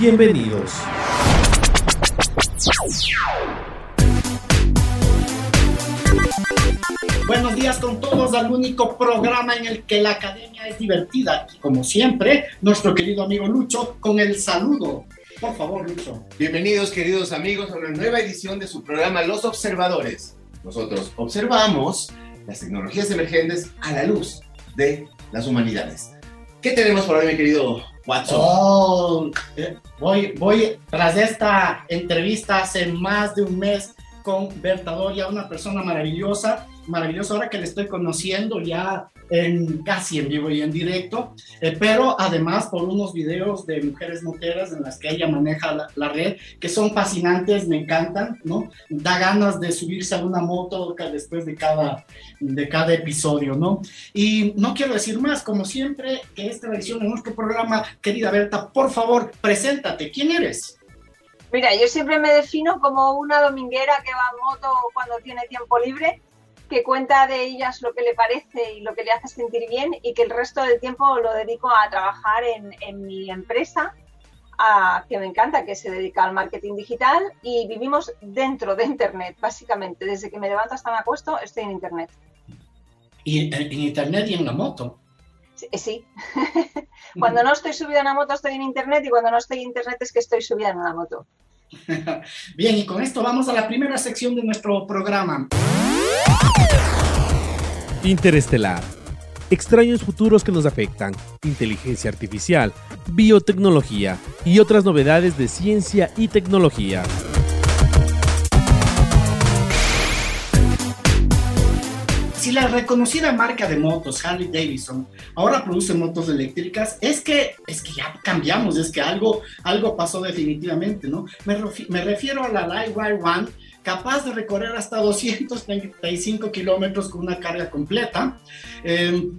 Bienvenidos. Buenos días con todos al único programa en el que la academia es divertida. Y como siempre, nuestro querido amigo Lucho con el saludo. Por favor, Lucho. Bienvenidos, queridos amigos, a una nueva edición de su programa Los Observadores. Nosotros observamos las tecnologías emergentes a la luz de las humanidades. ¿Qué tenemos por hoy, mi querido Watson? Oh, eh, voy, voy tras esta entrevista hace más de un mes con Berta Doria, una persona maravillosa, maravillosa ahora que le estoy conociendo ya en, casi en vivo y en directo, eh, pero además por unos videos de mujeres moteras en las que ella maneja la, la, red, que son fascinantes, me encantan, ¿no? Da ganas de subirse a una moto después de cada, de cada episodio, ¿no? Y no quiero decir más, como siempre, que esta edición de nuestro programa, querida Berta, por favor, preséntate, ¿quién eres? Mira, yo siempre me defino como una dominguera que va en moto cuando tiene tiempo libre que cuenta de ellas lo que le parece y lo que le hace sentir bien y que el resto del tiempo lo dedico a trabajar en, en mi empresa, a, que me encanta, que se dedica al marketing digital y vivimos dentro de Internet, básicamente. Desde que me levanto hasta me acuesto, estoy en Internet. ¿Y en, en Internet y en la moto? Sí. sí. cuando no estoy subida en la moto estoy en Internet y cuando no estoy en Internet es que estoy subida en la moto. Bien, y con esto vamos a la primera sección de nuestro programa. Interestelar. Extraños futuros que nos afectan, inteligencia artificial, biotecnología y otras novedades de ciencia y tecnología. Si la reconocida marca de motos Harley Davidson ahora produce motos eléctricas, es que, es que ya cambiamos, es que algo, algo pasó definitivamente, ¿no? Me, refiero a la Livewire One, capaz de recorrer hasta 235 kilómetros con una carga completa. Eh,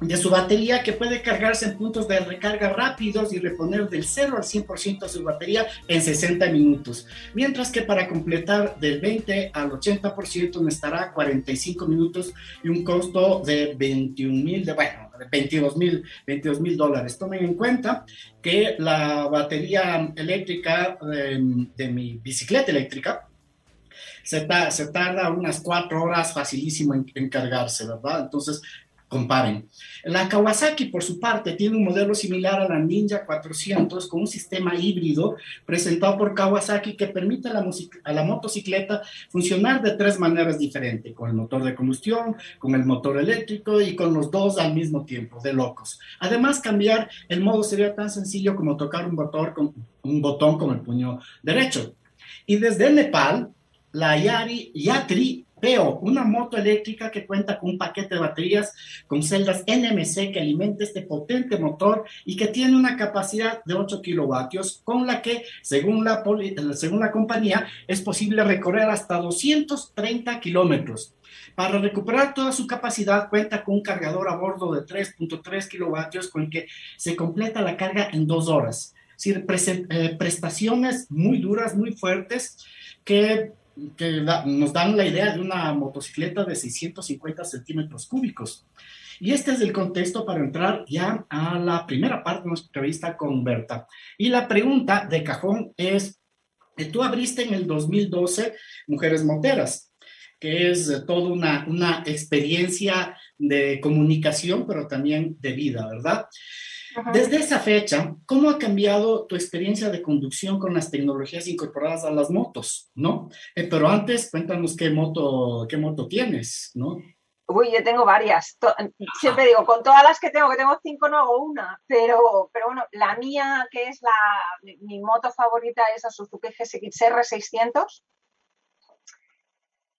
de su batería que puede cargarse en puntos de recarga rápidos y reponer del 0 al 100% de su batería en 60 minutos. Mientras que para completar del 20 al 80% necesitará 45 minutos y un costo de 21 mil, de, bueno, 22 mil 22 mil dólares. Tomen en cuenta que la batería eléctrica de, de mi bicicleta eléctrica se, ta, se, tarda unas cuatro horas facilísimo en, en, cargarse, ¿verdad? Entonces, comparen. La Kawasaki, por su parte, tiene un modelo similar a la Ninja 400 con un sistema híbrido presentado por Kawasaki que permite a la, motocicleta funcionar de tres maneras diferentes, con el motor de combustión, con el motor eléctrico y con los dos al mismo tiempo, de locos. Además, cambiar el modo sería tan sencillo como tocar un un botón con el puño derecho. Y desde Nepal, la Yari, Yatri Peo, una moto eléctrica que cuenta con un paquete de baterías con celdas NMC que alimenta este potente motor y que tiene una capacidad de 8 kilovatios, con la que, según la, según la compañía, es posible recorrer hasta 230 kilómetros. Para recuperar toda su capacidad, cuenta con un cargador a bordo de 3.3 kilovatios con el que se completa la carga en dos horas. Es decir, eh, prestaciones muy duras, muy fuertes, que que da, nos dan la idea de una motocicleta de 650 centímetros cúbicos. Y este es el contexto para entrar ya a la primera parte de nuestra entrevista con Berta. Y la pregunta de cajón es, tú abriste en el 2012 Mujeres Moteras, que es toda una, una experiencia de comunicación, pero también de vida, ¿verdad? Desde esa fecha, ¿cómo ha cambiado tu experiencia de conducción con las tecnologías incorporadas a las motos, no? Eh, pero antes, cuéntanos qué moto, qué moto tienes, ¿no? Uy, yo tengo varias. Siempre digo, con todas las que tengo, que tengo cinco, no hago una. Pero, pero bueno, la mía, que es la, mi, moto favorita, es la Suzuki GSX-R 600.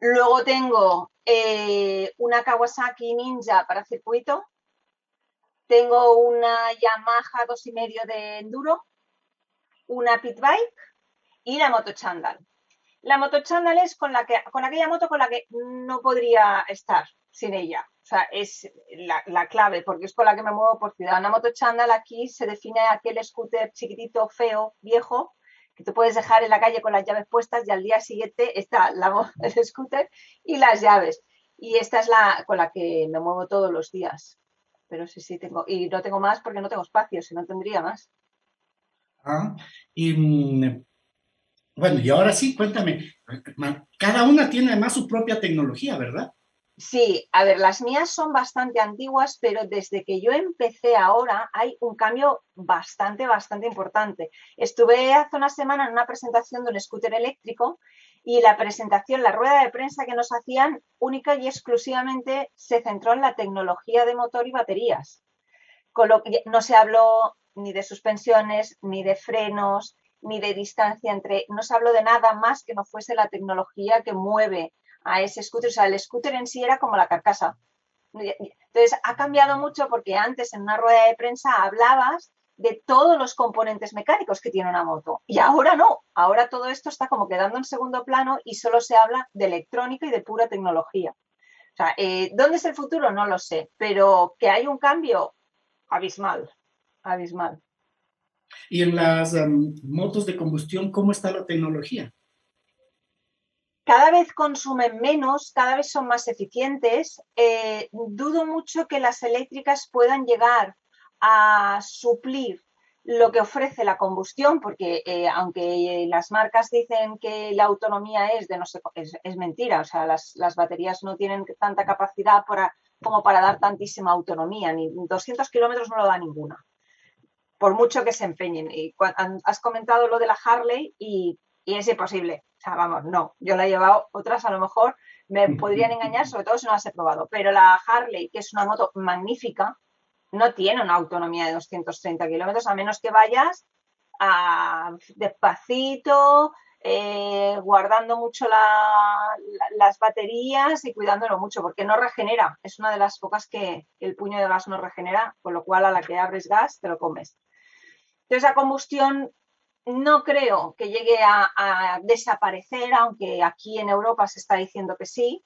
Luego tengo eh, una Kawasaki Ninja para circuito. Tengo una Yamaha 2,5 de enduro, una pit bike y la moto Chandal. La moto Chandal es con, la que, con aquella moto con la que no podría estar sin ella. O sea, es la, clave, porque es con la que me muevo por ciudad. Una moto chándal aquí se define aquel scooter chiquitito, feo, viejo, que tú puedes dejar en la calle con las llaves puestas y al día siguiente está la, el scooter y las llaves. Y esta es la con la que me muevo todos los días. Pero sí, sí, tengo. Y no tengo más porque no tengo espacio, si no tendría más. Ah, y mm, bueno, y ahora sí, cuéntame. Cada una tiene además su propia tecnología, ¿verdad? Sí, a ver, las mías son bastante antiguas, pero desde que yo empecé ahora hay un cambio bastante, bastante importante. Estuve hace una semana en una presentación de un scooter eléctrico y la presentación, la rueda de prensa que nos hacían única y exclusivamente se centró en la tecnología de motor y baterías. no se habló ni de suspensiones, ni de frenos, ni de distancia entre, no se habló de nada más que no fuese la tecnología que mueve a ese scooter. O sea, el scooter en sí era como la carcasa. Entonces, ha cambiado mucho porque antes en una rueda de prensa hablabas de todos los componentes mecánicos que tiene una moto. Y ahora no, ahora todo esto está como quedando en segundo plano y solo se habla de electrónica y de pura tecnología. O sea, eh, ¿dónde es el futuro? No lo sé, pero que hay un cambio abismal, abismal. Y en las em, motos de combustión, ¿cómo está la tecnología? cada vez consumen menos, cada vez son más eficientes. Eh, dudo mucho que las eléctricas puedan llegar a suplir lo que ofrece la combustión, porque eh, aunque las marcas dicen que la autonomía es de no sé, es, mentira, o sea, las, baterías no tienen tanta capacidad como para dar tantísima autonomía, ni 200 kilómetros no lo da ninguna, por mucho que se empeñen. Y has comentado lo de la Harley y y es imposible. O sea, vamos, no, yo la he llevado, otras a lo mejor me podrían engañar, sobre todo si no las he probado, pero la Harley, que es una moto magnífica, no tiene una autonomía de 230 kilómetros, a menos que vayas a, despacito, eh, guardando mucho las baterías y cuidándolo mucho, porque no regenera. Es una de las pocas que el puño de gas no regenera, con lo cual a la que abres gas te lo comes. Entonces, la combustión no creo que llegue a, desaparecer, aunque aquí en Europa se está diciendo que sí.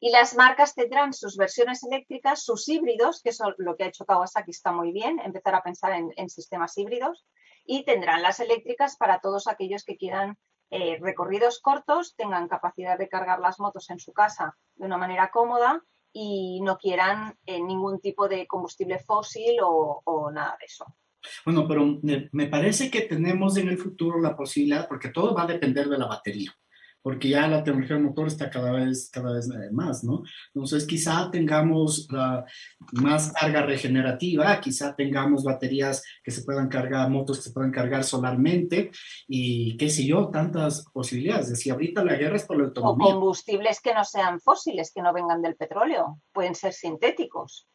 Y las marcas tendrán sus versiones eléctricas, sus híbridos, que es lo que ha hecho Kawasaki, está muy bien, empezar a pensar en, sistemas híbridos, y tendrán las eléctricas para todos aquellos que quieran eh, recorridos cortos, tengan capacidad de cargar las motos en su casa de una manera cómoda y no quieran eh, ningún tipo de combustible fósil o nada de eso. Bueno, pero me parece que tenemos en el futuro la posibilidad, porque todo va a depender de la batería, porque ya la tecnología del motor está cada vez, cada vez eh, más, ¿no? Entonces, quizá tengamos más carga regenerativa, quizá tengamos baterías que se puedan cargar, motos que se puedan cargar solarmente y qué sé yo, tantas posibilidades. Si ahorita la guerra es por la autonomía. O combustibles que no sean fósiles, que no vengan del petróleo, pueden ser sintéticos.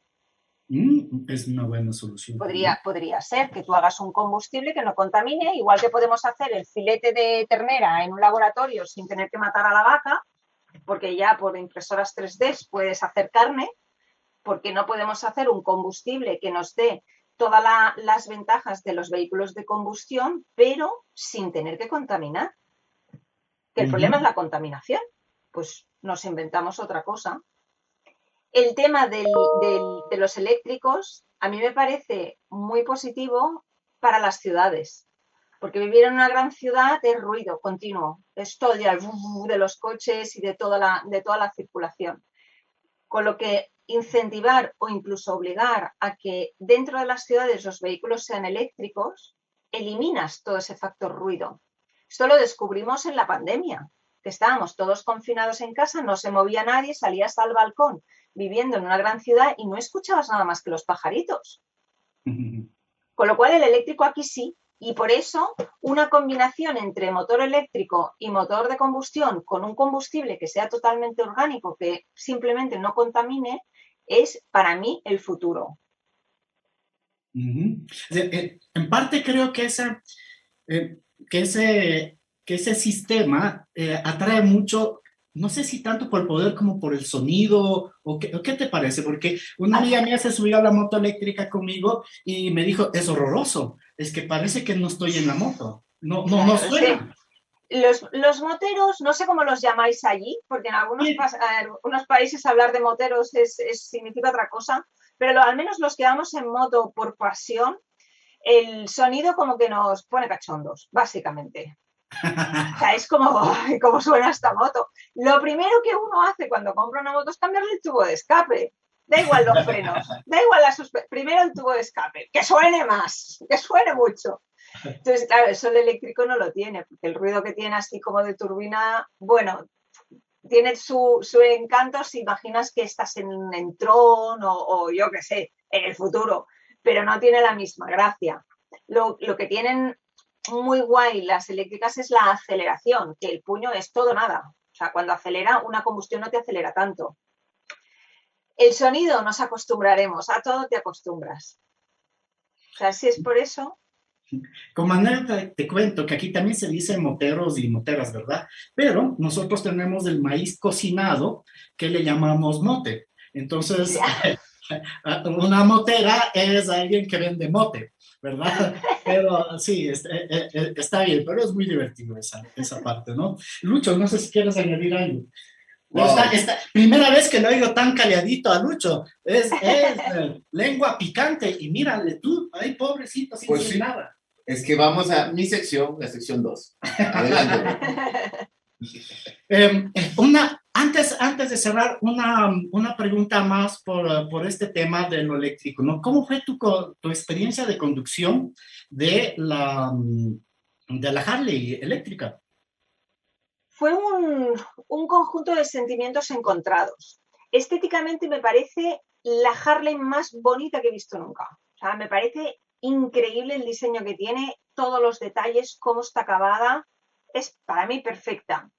Mm, es una buena solución. Podría, podría ser que tú hagas un combustible que no contamine, igual que podemos hacer el filete de ternera en un laboratorio sin tener que matar a la vaca, porque ya por impresoras 3D puedes hacer carne, porque no podemos hacer un combustible que nos dé todas las ventajas de los vehículos de combustión, pero sin tener que contaminar. Que el problema es la contaminación. Pues nos inventamos otra cosa el tema de los eléctricos a mí me parece muy positivo para las ciudades, porque vivir en una gran ciudad es ruido continuo, es todo el de los coches y de toda, la, de toda la circulación. Con lo que incentivar o incluso obligar a que dentro de las ciudades los vehículos sean eléctricos, eliminas todo ese factor ruido. Esto lo descubrimos en la pandemia, que estábamos todos confinados en casa, no se movía nadie, salías al balcón viviendo en una gran ciudad y no escuchabas nada más que los pajaritos. Con lo cual el eléctrico aquí sí, y por eso una combinación entre motor eléctrico y motor de combustión con un combustible que sea totalmente orgánico, que simplemente no contamine, es para mí el futuro. Eh, en parte creo que, esa, eh, que, ese, que ese sistema eh, atrae mucho no sé si tanto por el poder como por el sonido, o qué, qué, te parece, porque una amiga mía se subió a la moto eléctrica conmigo y me dijo, es horroroso, es que parece que no estoy en la moto, no, no, no suena. Los, los, moteros, no sé cómo los llamáis allí, porque en algunos, unos países hablar de moteros es, significa otra cosa, pero al menos los que vamos en moto por pasión, el sonido como que nos pone cachondos, básicamente. O sea, es como, ¿cómo suena esta moto? Lo primero que uno hace cuando compra una moto es cambiarle el tubo de escape. Da igual los frenos, da igual la suspensión. Primero el tubo de escape, que suene más, que suene mucho. Entonces, claro, eso el eléctrico no lo tiene, porque el ruido que tiene así como de turbina, bueno, tiene su, encanto si imaginas que estás en un entrón o, o, yo qué sé, en el futuro, pero no tiene la misma gracia. Lo, lo que tienen muy guay las eléctricas es la aceleración, que el puño es todo nada. O sea, cuando acelera, una combustión no te acelera tanto. El sonido nos acostumbraremos, a todo te acostumbras. O sea, si es por eso. Como anécdota te cuento que aquí también se dice moteros y moteras, ¿verdad? Pero nosotros tenemos el maíz cocinado que le llamamos mote. Entonces, una motera es alguien que vende mote. ¿verdad? Pero sí, eh, eh, eh, está, bien, pero es muy divertido esa, esa parte, ¿no? Lucho, no sé si quieres añadir algo. Esta, primera vez que lo oigo tan calladito a Lucho, es, lengua picante y mírale tú, ay pobrecito, sin pues nada. Es que vamos a mi sección, la sección 2. Em, una, antes, antes de cerrar, una, una pregunta más por, por, este tema de lo eléctrico, ¿no? ¿Cómo fue tu, tu experiencia de conducción de la, de la Harley eléctrica? Fue un, un conjunto de sentimientos encontrados. Estéticamente me parece la Harley más bonita que he visto nunca. Me parece increíble el diseño que tiene, todos los detalles, cómo está acabada. Es para mí perfecta.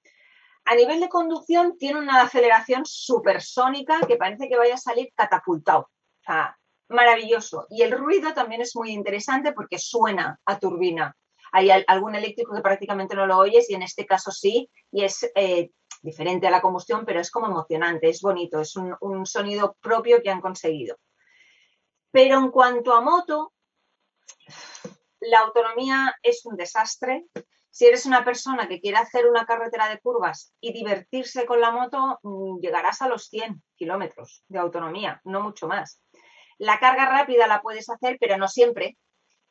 A nivel de conducción tiene una aceleración supersónica que parece que vaya a salir catapultado. O sea, maravilloso. Y el ruido también es muy interesante porque suena a turbina. Hay algún eléctrico que prácticamente no lo oyes y en este caso sí, y es eh, diferente a la combustión, pero es como emocionante, es bonito, es un, un sonido propio que han conseguido. Pero en cuanto a moto, la autonomía es un desastre. Si eres una persona que quiere hacer una carretera de curvas y divertirse con la moto, mm, llegarás a los 100 kilómetros de autonomía, no mucho más. La carga rápida la puedes hacer, pero no siempre.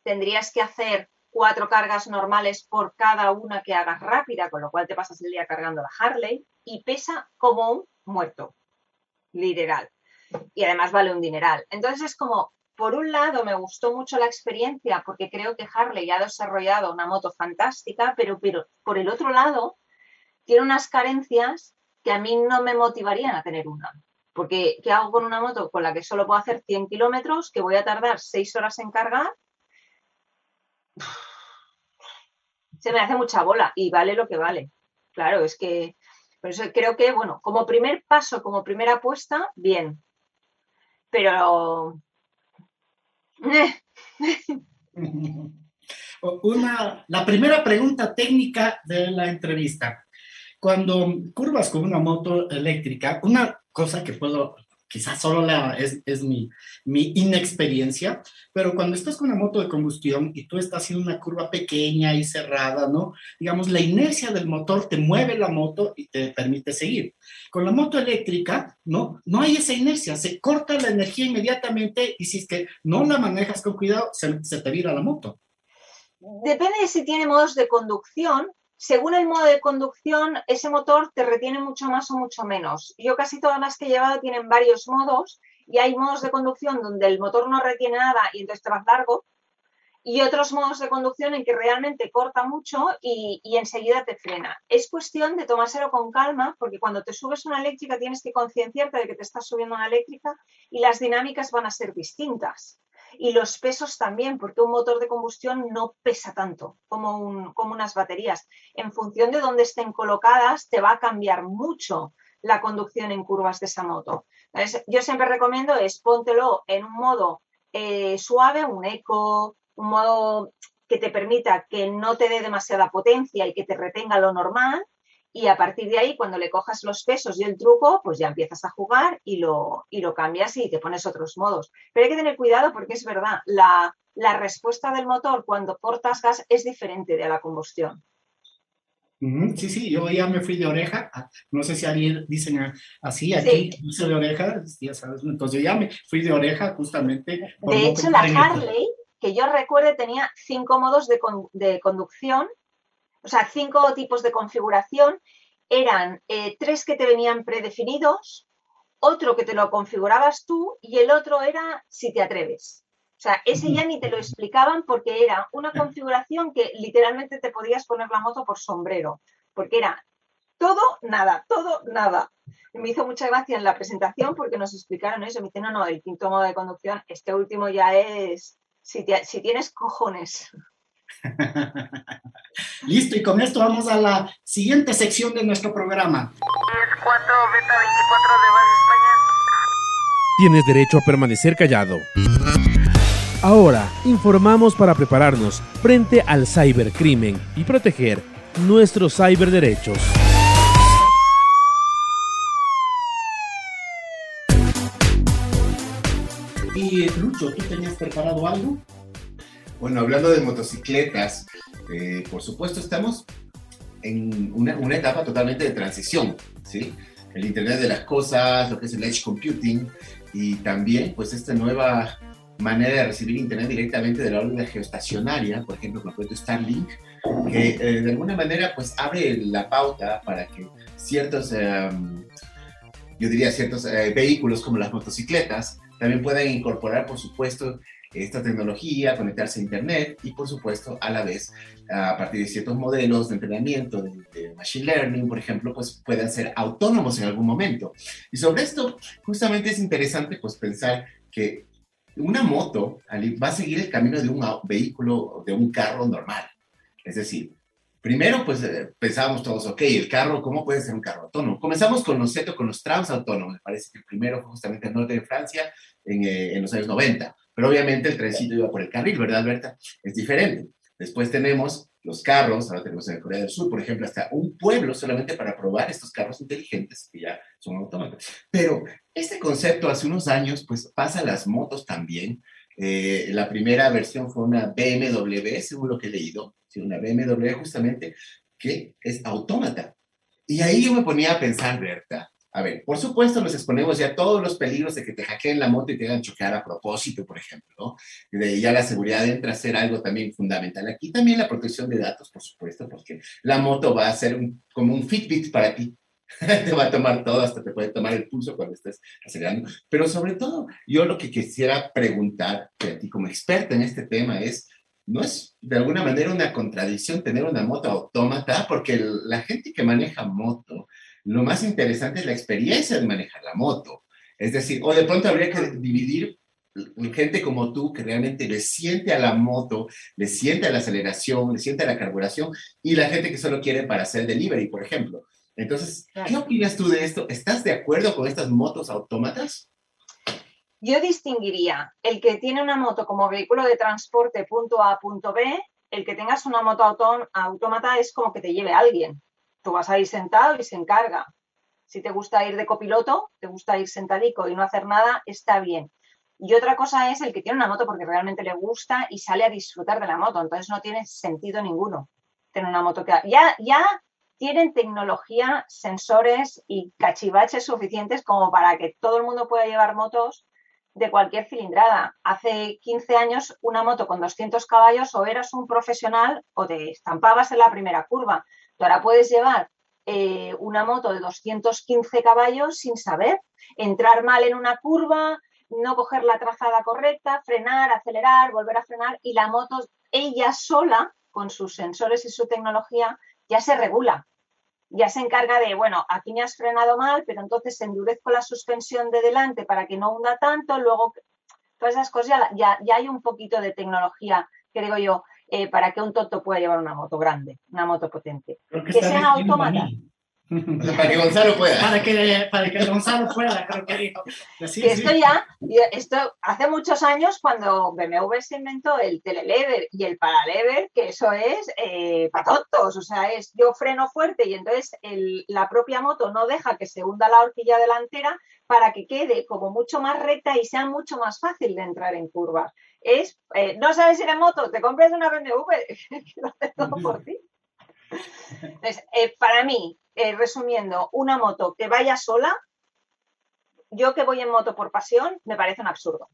Tendrías que hacer cuatro cargas normales por cada una que hagas rápida, con lo cual te pasas el día cargando la Harley y pesa como un muerto, literal. Y además vale un dineral. Entonces es como, por un lado, me gustó mucho la experiencia porque creo que Harley ha desarrollado una moto fantástica, pero, pero por el otro lado, tiene unas carencias que a mí no me motivarían a tener una. Porque, ¿qué hago con una moto con la que solo puedo hacer 100 kilómetros, que voy a tardar 6 horas en cargar? Se me hace mucha bola y vale lo que vale. Claro, es que por eso creo que, bueno, como primer paso, como primera apuesta, bien. Pero Una, la primera pregunta técnica de la entrevista. Cuando curvas con una moto eléctrica, una cosa que puedo quizás solo la, es, es mi, mi, inexperiencia, pero cuando estás con una moto de combustión y tú estás en una curva pequeña y cerrada, ¿no? Digamos, la inercia del motor te mueve la moto y te permite seguir. Con la moto eléctrica, ¿no? No hay esa inercia, se corta la energía inmediatamente y si es que no la manejas con cuidado, se, se te vira la moto. Depende de si tiene modos de conducción, según el modo de conducción, ese motor te retiene mucho más o mucho menos. Yo casi todas las que he llevado tienen varios modos y hay modos de conducción donde el motor no retiene nada y entonces te vas largo y otros modos de conducción en que realmente corta mucho y, enseguida te frena. Es cuestión de tomárselo con calma porque cuando te subes una eléctrica tienes que concienciarte de que te estás subiendo una eléctrica y las dinámicas van a ser distintas. Y los pesos también, porque un motor de combustión no pesa tanto como, un, como unas baterías. En función de dónde estén colocadas, te va a cambiar mucho la conducción en curvas de esa moto. yo siempre recomiendo es póntelo en un modo eh, suave, un eco, un modo que te permita que no te dé demasiada potencia y que te retenga lo normal. Y a partir de ahí, cuando le cojas los pesos y el truco, pues ya empiezas a jugar y lo, y lo cambias y te pones otros modos. Pero hay que tener cuidado porque es verdad, la, la respuesta del motor cuando cortas gas es diferente de la combustión. Sí, sí, yo ya me fui de oreja. No sé si alguien dicen así, aquí sí. de oreja, ya sabes. Entonces yo ya me fui de oreja justamente. de hecho, la Harley, que yo recuerde, tenía cinco modos de, de, conducción, o sea, cinco tipos de configuración. Eran eh, tres que te venían predefinidos, otro que te lo configurabas tú y el otro era si te atreves. O sea, ese ya ni te lo explicaban porque era una configuración que literalmente te podías poner la moto por sombrero, porque era todo, nada, todo, nada. me hizo mucha gracia en la presentación porque nos explicaron eso. Me dicen, no, no, el quinto modo de conducción, este último ya es si, si tienes cojones. Listo, y con esto vamos a la siguiente sección de nuestro programa. Es 4 Beta 24 de Base España. Tienes derecho a permanecer callado. Ahora, informamos para prepararnos frente al cibercrimen y proteger nuestros ciberderechos. Y Lucho, ¿tú tenías preparado algo? Bueno, hablando de motocicletas, eh, por supuesto estamos en una, etapa totalmente de transición, ¿sí? El Internet de las Cosas, lo que es el Edge Computing y también pues esta nueva manera de recibir internet directamente de la órbita geoestacionaria, por ejemplo, con el proyecto Starlink, que eh, de alguna manera pues abre la pauta para que ciertos, em, yo diría ciertos eh, vehículos como las motocicletas también puedan incorporar, por supuesto, esta tecnología, conectarse a Internet y, por supuesto, a la vez, a partir de ciertos modelos de entrenamiento de, de, Machine Learning, por ejemplo, pues puedan ser autónomos en algún momento. Y sobre esto, justamente es interesante pues pensar que una moto va a seguir el camino de un vehículo, de un carro normal. Es decir, primero pues eh, pensábamos todos, ok, el carro, ¿cómo puede ser un carro autónomo? Comenzamos con los con los trams autónomos. Me parece que el primero fue justamente el norte de Francia en, eh, en los años 90. Pero obviamente el trencito iba por el carril, ¿verdad, Berta? Es diferente. Después tenemos los carros, ahora tenemos en Corea del Sur, por ejemplo, hasta un pueblo solamente para probar estos carros inteligentes que ya son autómatas. Pero este concepto hace unos años, pues pasa a las motos también. Eh, la primera versión fue una BMW, según lo que he leído, una BMW justamente que es autómata. Y ahí yo me ponía a pensar, Berta, a ver, por supuesto nos exponemos ya a todos los peligros de que te hackeen la moto y te hagan chocar a propósito, por ejemplo, ¿no? De ya la seguridad entra a ser algo también fundamental. Aquí también la protección de datos, por supuesto, porque la moto va a ser como un Fitbit para ti. te va a tomar todo, hasta te puede tomar el pulso cuando estés acelerando. Pero sobre todo, yo lo que quisiera preguntar a ti como experta en este tema es, ¿no es de alguna manera una contradicción tener una moto autómata? Porque la gente que maneja moto lo más interesante es la experiencia de manejar la moto. Es decir, o de pronto habría que dividir gente como tú que realmente le siente a la moto, le siente a la aceleración, le siente a la carburación, y la gente que solo quiere para hacer delivery, por ejemplo. Entonces, ¿qué opinas tú de esto? ¿Estás de acuerdo con estas motos autómatas? Yo distinguiría el que tiene una moto como vehículo de transporte punto A, punto B, el que tengas una moto autómata es como que te lleve alguien. Tú vas a ir sentado y se encarga. Si te gusta ir de copiloto, te gusta ir sentadico y no hacer nada, está bien. Y otra cosa es el que tiene una moto porque realmente le gusta y sale a disfrutar de la moto. Entonces no tiene sentido ninguno tener una moto que ya, ya tienen tecnología, sensores y cachivaches suficientes como para que todo el mundo pueda llevar motos de cualquier cilindrada. Hace 15 años una moto con 200 caballos o eras un profesional o te estampabas en la primera curva. Ahora puedes llevar eh, una moto de 215 caballos sin saber, entrar mal en una curva, no coger la trazada correcta, frenar, acelerar, volver a frenar y la moto ella sola, con sus sensores y su tecnología, ya se regula. Ya se encarga de, bueno, aquí me has frenado mal, pero entonces endurezco la suspensión de delante para que no hunda tanto, luego Todas esas cosas ya, ya, hay un poquito de tecnología, que digo yo, eh, para que un tonto pueda llevar una moto grande, una moto potente. Que sean autómatas. para que Gonzalo pueda. Para que, para que Gonzalo pueda, creo que dijo. esto ya, esto hace muchos años cuando BMW se inventó el telelever y el paralever, que eso es eh, para tontos, o sea, es yo freno fuerte y entonces la propia moto no deja que se hunda la horquilla delantera para que quede como mucho más recta y sea mucho más fácil de entrar en curvas. Es, eh, no sabes ir en moto, te compras una BMW, que lo hace todo por ti. Entonces, eh, para mí, eh, resumiendo, una moto que vaya sola, yo que voy en moto por pasión, me parece un absurdo.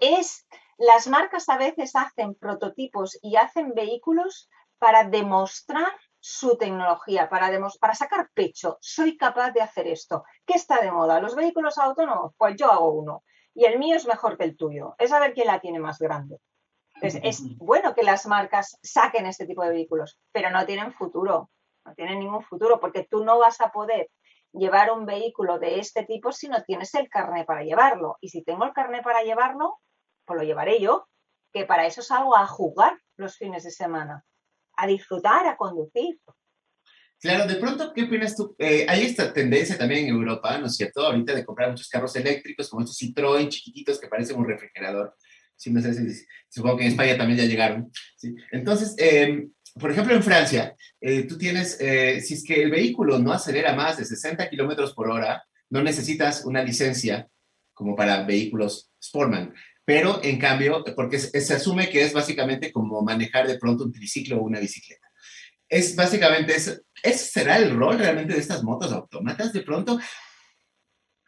Es, las marcas a veces hacen prototipos y hacen vehículos para demostrar su tecnología, para, para sacar pecho. Soy capaz de hacer esto. ¿Qué está de moda? ¿Los vehículos autónomos? Pues yo hago uno. Y el mío es mejor que el tuyo. Es a ver quién la tiene más grande es bueno que las marcas saquen este tipo de vehículos, pero no tienen futuro, no tienen ningún futuro, porque tú no vas a poder llevar un vehículo de este tipo si no tienes el carné para llevarlo. Y si tengo el carné para llevarlo, pues lo llevaré yo, que para eso salgo a jugar los fines de semana, a disfrutar, a conducir. Claro, de pronto, ¿qué opinas tú? Eh, hay esta tendencia también en Europa, ¿no es cierto? Ahorita de comprar muchos carros eléctricos, como estos Citroën chiquititos que parecen un refrigerador. Sí, no sé si, supongo que en España también ya llegaron. Entonces, em, por ejemplo, en Francia, eh, tú tienes, eh, si es que el vehículo no acelera más de 60 kilómetros por hora, no necesitas una licencia como para vehículos Sportman. Pero, en cambio, porque se, asume que es básicamente como manejar de pronto un triciclo o una bicicleta. Es básicamente eso. ¿Ese será el rol realmente de estas motos autómatas de pronto?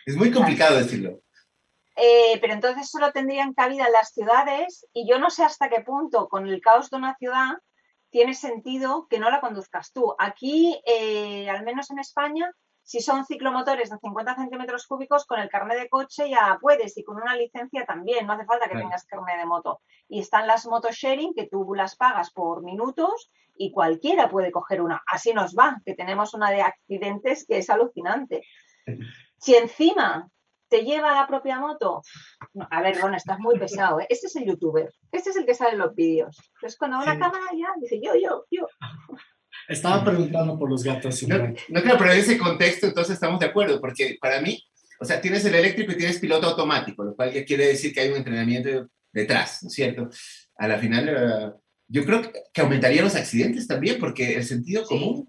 Es muy complicado decirlo. Eh, pero entonces solo tendrían cabida en las ciudades y yo no sé hasta qué punto con el caos de una ciudad tiene sentido que no la conduzcas tú. Aquí, eh, al menos en España, si son ciclomotores de 50 centímetros cúbicos, con el carnet de coche ya puedes y con una licencia también, no hace falta que tengas carnet de moto. Y están las motos sharing que tú las pagas por minutos y cualquiera puede coger una. Así nos va, que tenemos una de accidentes que es alucinante. Si encima ¿Te lleva la propia moto? a ver, Ron, estás muy pesado. ¿eh? Este es el youtuber. Este es el que sale en los vídeos. Entonces, cuando va una cámara ya dice yo, yo, yo. Estaba preguntando por los gatos. No, no creo, pero en ese contexto entonces estamos de acuerdo, porque para mí, o sea, tienes el eléctrico y tienes piloto automático, lo cual ya quiere decir que hay un entrenamiento detrás, ¿no es cierto? A la final, eh, yo creo que aumentaría los accidentes también, porque el sentido común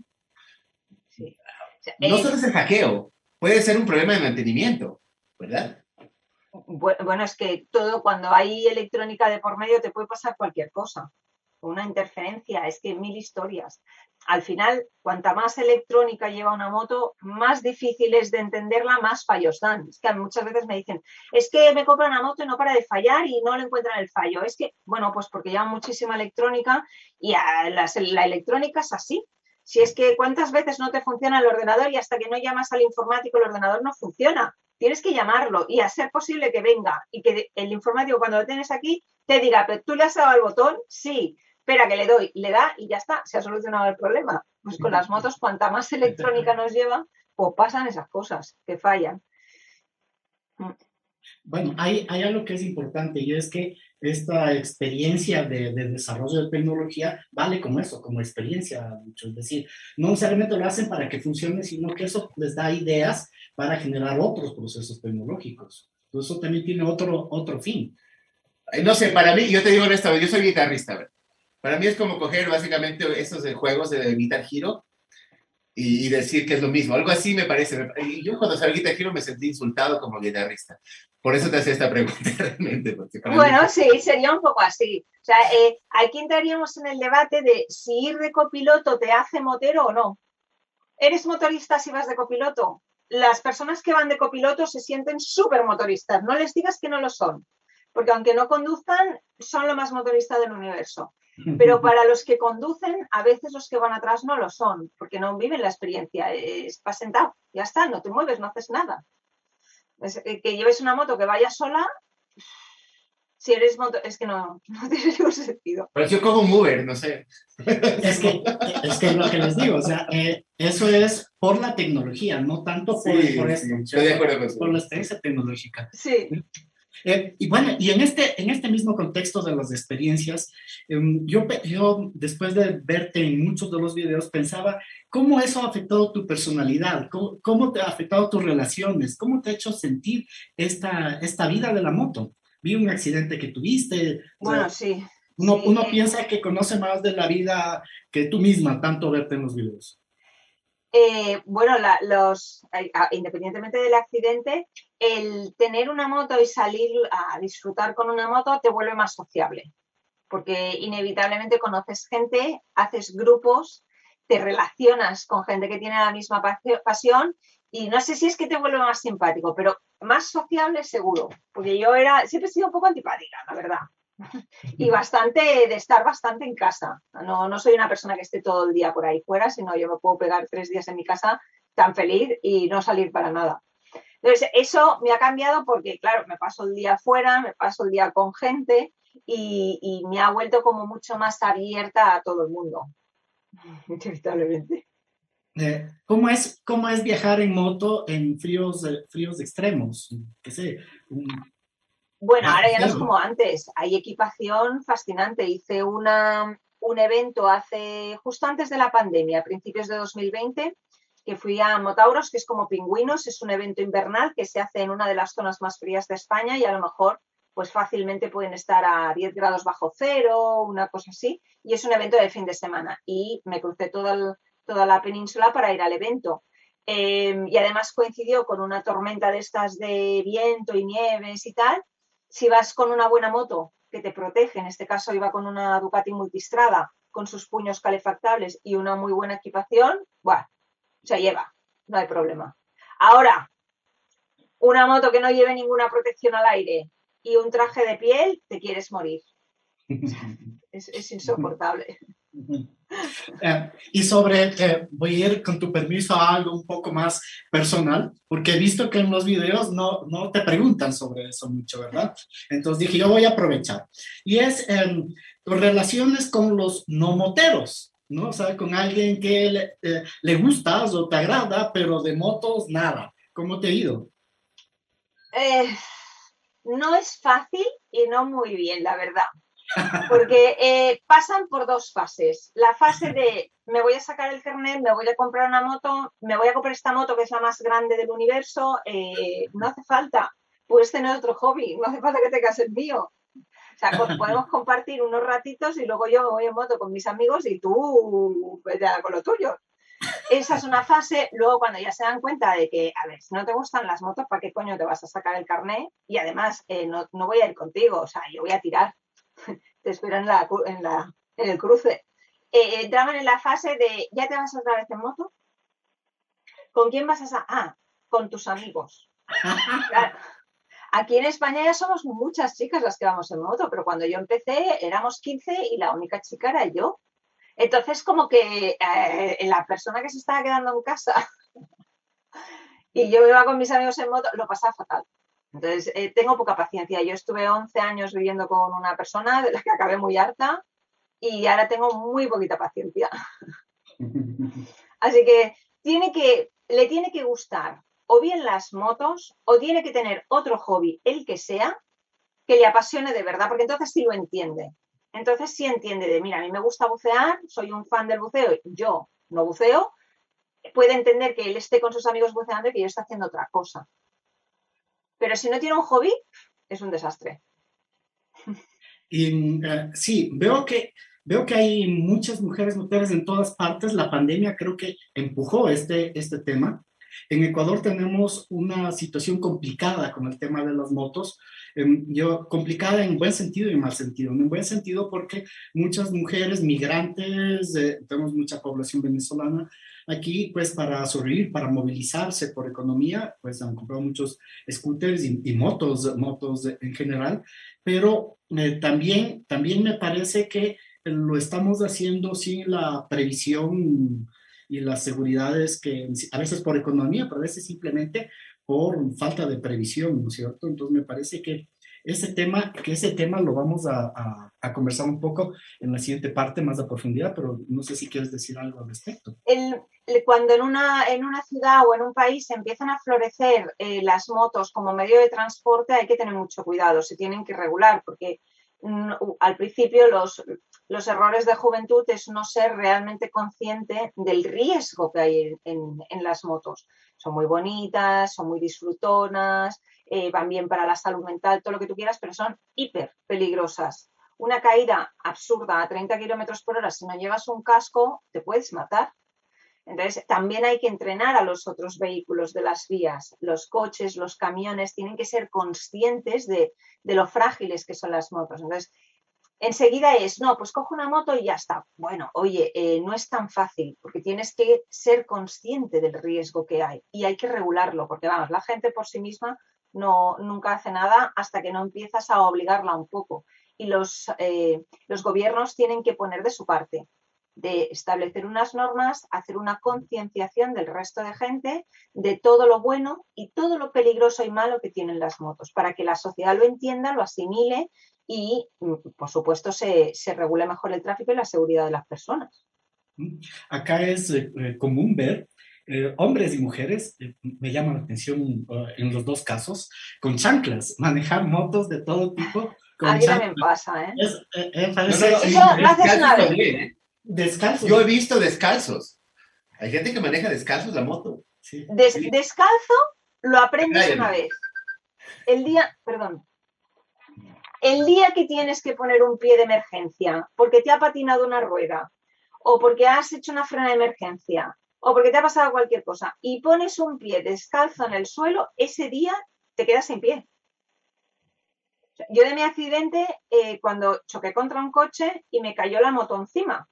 no solo es el hackeo, puede ser un problema de mantenimiento. ¿verdad? Bueno, es que todo, cuando hay electrónica de por medio, te puede pasar cualquier cosa. Una interferencia, es que mil historias. Al final, cuanta más electrónica lleva una moto, más difícil es de entenderla, más fallos dan. Es que muchas veces me dicen, es que me compran una moto y no para de fallar y no le encuentran el fallo. Es que, bueno, pues porque lleva muchísima electrónica y la electrónica es así. Si es que cuántas veces no te funciona el ordenador y hasta que no llamas al informático el ordenador no funciona tienes que llamarlo y a ser posible que venga y que el informático cuando lo tienes aquí te diga, pero tú le has dado al botón, sí, espera que le doy, le da y ya está, se ha solucionado el problema. Pues con las motos, cuanta más electrónica nos lleva, pues pasan esas cosas que fallan. Bueno, hay, hay algo que es importante y es que esta experiencia de, desarrollo de tecnología vale como eso, como experiencia, es decir, no necesariamente lo hacen para que funcione, sino que eso les da ideas para generar otros procesos tecnológicos. Entonces eso también tiene otro, otro fin. No sé, para mí, yo te digo esta yo soy guitarrista. Para mí es como coger básicamente esos juegos de Guitar Hero y, decir que es lo mismo. Algo así me parece. Y yo cuando salí Guitar Hero me sentí insultado como guitarrista. Por eso te hacía esta pregunta realmente. bueno, sí, sería un poco así. O sea, eh, aquí entraríamos en el debate de si ir de copiloto te hace motero o no. ¿Eres motorista si vas de copiloto? las personas que van de copiloto se sienten súper motoristas. No les digas que no lo son, porque aunque no conduzcan, son lo más motorista del universo. Pero para los que conducen, a veces los que van atrás no lo son, porque no viven la experiencia. Es, vas sentado, ya está, no te mueves, no haces nada. Que lleves una moto que vaya sola, Si eres moto, es que no, no tiene ningún sentido. Pero yo cojo un Uber, no sé. Es que es que es lo que les digo, o sea, eh, eso es por la tecnología, no tanto por, Sí, por sí, esto, estoy de acuerdo con eso. por la experiencia tecnológica. Sí. Eh, y bueno, y en este, en este mismo contexto de las experiencias, em, yo, yo después de verte en muchos de los videos pensaba cómo eso ha afectado tu personalidad, cómo, cómo te ha afectado tus relaciones, cómo te ha hecho sentir esta, esta vida de la moto. Vi un accidente que tuviste. o sea, Bueno, sí. uno, sí. uno piensa que conoce más de la vida que tú misma, tanto verte en los videos. Eh, bueno, la- los, eh, independientemente del accidente, el tener una moto y salir a disfrutar con una moto te vuelve más sociable, porque inevitablemente conoces gente, haces grupos, te relacionas con gente que tiene la misma pasión y no sé si es que te vuelve más simpático, pero más sociable seguro, porque yo era, siempre he sido un poco antipática, la verdad. Y bastante, de estar bastante en casa. No, no soy una persona que esté todo el día por ahí fuera, sino yo me puedo pegar tres días en mi casa tan feliz y no salir para nada. Entonces, eso me ha cambiado porque, claro, me paso el día fuera, me paso el día con gente y, y me ha vuelto como mucho más abierta a todo el mundo. Inevitablemente. Eh, ¿cómo, es, ¿Cómo es viajar en moto en fríos, fríos extremos? ¿Qué sé? Bueno, Ah, ahora ya no es como antes. Hay equipación fascinante. Hice una, un evento hace justo antes de la pandemia, a principios de 2020, que fui a Motauros, que es como pingüinos, es un evento invernal que se hace en una de las zonas más frías de España y a lo mejor pues fácilmente pueden estar a 10 grados bajo cero, una cosa así, y es un evento de fin de semana. Y me crucé toda, el- toda la península para ir al evento. Eh, y además coincidió con una tormenta de estas de viento y nieves y tal. Si vas con una buena moto que te protege, en este caso iba con una Ducati Multistrada con sus puños calefactables y una muy buena equipación, bueno, se lleva, no hay problema. Ahora, una moto que no lleve ninguna protección al aire y un traje de piel, te quieres morir. Es, es insoportable. Eh, y sobre, eh, voy a ir con tu permiso a algo un poco más personal, porque he visto que en los videos no, no te preguntan sobre eso mucho, ¿verdad? Entonces dije, yo voy a aprovechar. Y es em, tus relaciones con los no moteros, ¿no? O sea, con alguien que le, eh, le gustas o te agrada, pero de motos nada. ¿Cómo te ha ido? Eh, no es fácil y no muy bien, la verdad. Porque eh, pasan por dos fases. La fase de me voy a sacar el carnet, me voy a comprar una moto, me voy a comprar esta moto que es la más grande del universo, eh, no hace falta, puedes tener otro hobby, no hace falta que tengas el mío. O sea, podemos compartir unos ratitos y luego yo me voy en moto con mis amigos y tú vete a con lo tuyo. Esa es una fase. Luego, cuando ya se dan cuenta de que, a ver, si no te gustan las motos, ¿para qué coño te vas a sacar el carnet? Y además, eh, no, no voy a ir contigo, o sea, yo voy a tirar. Te espero en, la, en, el cruce. Eh, entraban en la fase de, ¿ya te vas otra vez en moto? ¿Con quién vas a Ah, con tus amigos. Aquí en España ya somos muchas chicas las que vamos en moto, pero cuando yo empecé éramos 15 y la única chica era yo. Entonces, como que eh, la persona que se estaba quedando en casa y yo iba con mis amigos en moto, lo pasaba fatal. Entonces, eh, tengo poca paciencia. Yo estuve 11 años viviendo con una persona de la que acabé muy harta y ahora tengo muy poquita paciencia. Así que tiene que, le tiene que gustar o bien las motos o tiene que tener otro hobby, el que sea, que le apasione de verdad, porque entonces sí lo entiende. Entonces sí entiende de, mira, a mí me gusta bucear, soy un fan del buceo, yo no buceo, puede entender que él esté con sus amigos buceando y que yo esté haciendo otra cosa. Pero si no tiene un hobby, es un desastre. Y eh, sí, veo que, veo que hay muchas mujeres moteras en todas partes. La pandemia creo que empujó este, este tema. En Ecuador tenemos una situación complicada con el tema de las motos. Em, yo, complicada en buen sentido y en mal sentido. En buen sentido porque muchas mujeres migrantes, eh, tenemos mucha población venezolana aquí, pues para sobrevivir, para movilizarse por economía, pues han comprado muchos scooters y, y motos, motos en general pero eh, también, también me parece que lo estamos haciendo sin la previsión y las seguridades que a veces por economía, pero a veces simplemente por falta de previsión, ¿no es cierto? Entonces me parece que ese tema, que ese tema lo vamos a, a, conversar un poco en la siguiente parte más a profundidad, pero no sé si quieres decir algo al respecto. El, cuando en una, en una ciudad o en un país empiezan a florecer eh, las motos como medio de transporte, hay que tener mucho cuidado, se tienen que regular, porque mm, al principio los, los errores de juventud es no ser realmente consciente del riesgo que hay en, las motos. Son muy bonitas, son muy disfrutonas, eh, van bien para la salud mental, todo lo que tú quieras, pero son hiper peligrosas. Una caída absurda a 30 kilómetros por hora, si no llevas un casco, te puedes matar. Entonces, también hay que entrenar a los otros vehículos de las vías. Los coches, los camiones tienen que ser conscientes de, lo frágiles que son las motos. Entonces, enseguida es, no, pues cojo una moto y ya está. Bueno, oye, eh, no es tan fácil porque tienes que ser consciente del riesgo que hay y hay que regularlo porque, vamos, la gente por sí misma no, nunca hace nada hasta que no empiezas a obligarla un poco. Y los, eh, los gobiernos tienen que poner de su parte, de establecer unas normas, hacer una concienciación del resto de gente de todo lo bueno y todo lo peligroso y malo que tienen las motos, para que la sociedad lo entienda, lo asimile y, mm, por supuesto, se, se regule mejor el tráfico y la seguridad de las personas. Acá es eh, eh, común ver eh, hombres y mujeres, eh, me llama la atención uh, en los dos casos, con chanclas, manejar motos de todo tipo. a mí también pasa, ¿eh? Es, Eso Descalzos. Yo he visto descalzos. Hay gente que maneja descalzos la moto. Descalzo lo aprendes una vez. El día, perdón, el día que tienes que poner un pie de emergencia porque te ha patinado una rueda o porque has hecho una frena de emergencia o porque te ha pasado cualquier cosa y pones un pie descalzo en el suelo, ese día te quedas sin pie. Yo de mi accidente, eh, cuando choqué contra un coche y me cayó la moto encima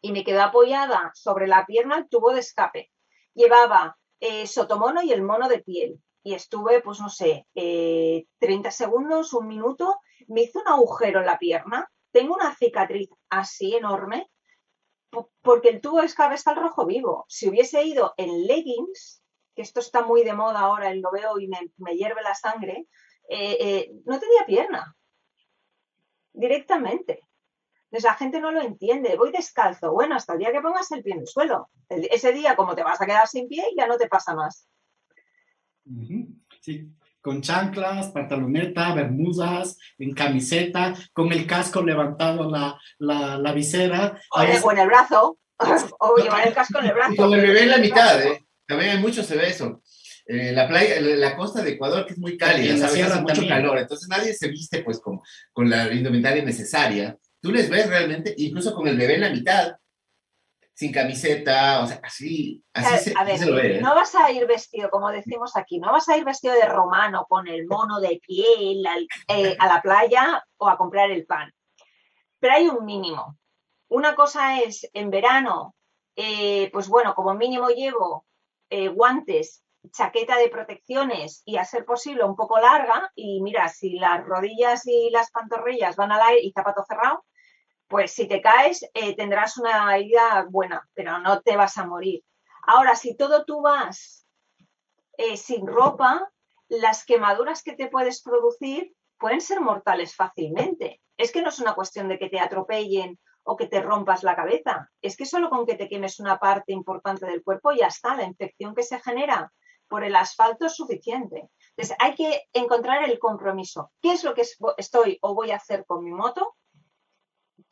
y me quedó apoyada sobre la pierna el tubo de escape. Llevaba eh, sotomono y el mono de piel y estuve, pues no sé, 30 eh, segundos, un minuto, me hizo un agujero en la pierna, tengo una cicatriz así enorme porque el tubo de escape al rojo vivo. Si hubiese ido en leggings, que esto está muy de moda ahora, lo veo y me, hierve la sangre, eh, eh, no tenía pierna. Directamente. Entonces la gente no lo entiende. Voy descalzo. Bueno, hasta el día que pongas el pie en el suelo. ese día, como te vas a quedar sin pie, ya no te pasa más. Sí con chanclas, pantaloneta, bermudas, en camiseta, con el casco levantado la, la, la visera. O, en el brazo, o llevar el casco en el brazo. con el bebé en la mitad, ¿eh? También hay mucho se ve eso. Eh, la playa, la costa de Ecuador que es muy cálida, ¿sabes? Hace mucho calor, entonces nadie se viste pues con, con la indumentaria necesaria. Tú les ves realmente, incluso con el bebé en la mitad, sin camiseta, o sea, así, así, se, a ver, ¿eh? No vas a ir vestido, como decimos aquí, no vas a ir vestido de romano con el mono de piel eh, a la playa o a comprar el pan. Pero hay un mínimo. Una cosa es en verano, eh, pues bueno, como mínimo llevo guantes, chaqueta de protecciones y a ser posible un poco larga. Y mira, si las rodillas y las pantorrillas van al aire y zapato cerrado, pues si te caes eh, tendrás una herida buena, pero no te vas a morir. Ahora, si todo tú vas eh, sin ropa, las quemaduras que te puedes producir pueden ser mortales fácilmente. Es que no es una cuestión de que te atropellen o que te rompas la cabeza. Es que solo con que te quemes una parte importante del cuerpo ya está. La infección que se genera por el asfalto es suficiente. Entonces, hay que encontrar el compromiso. ¿Qué es lo que estoy o voy a hacer con mi moto?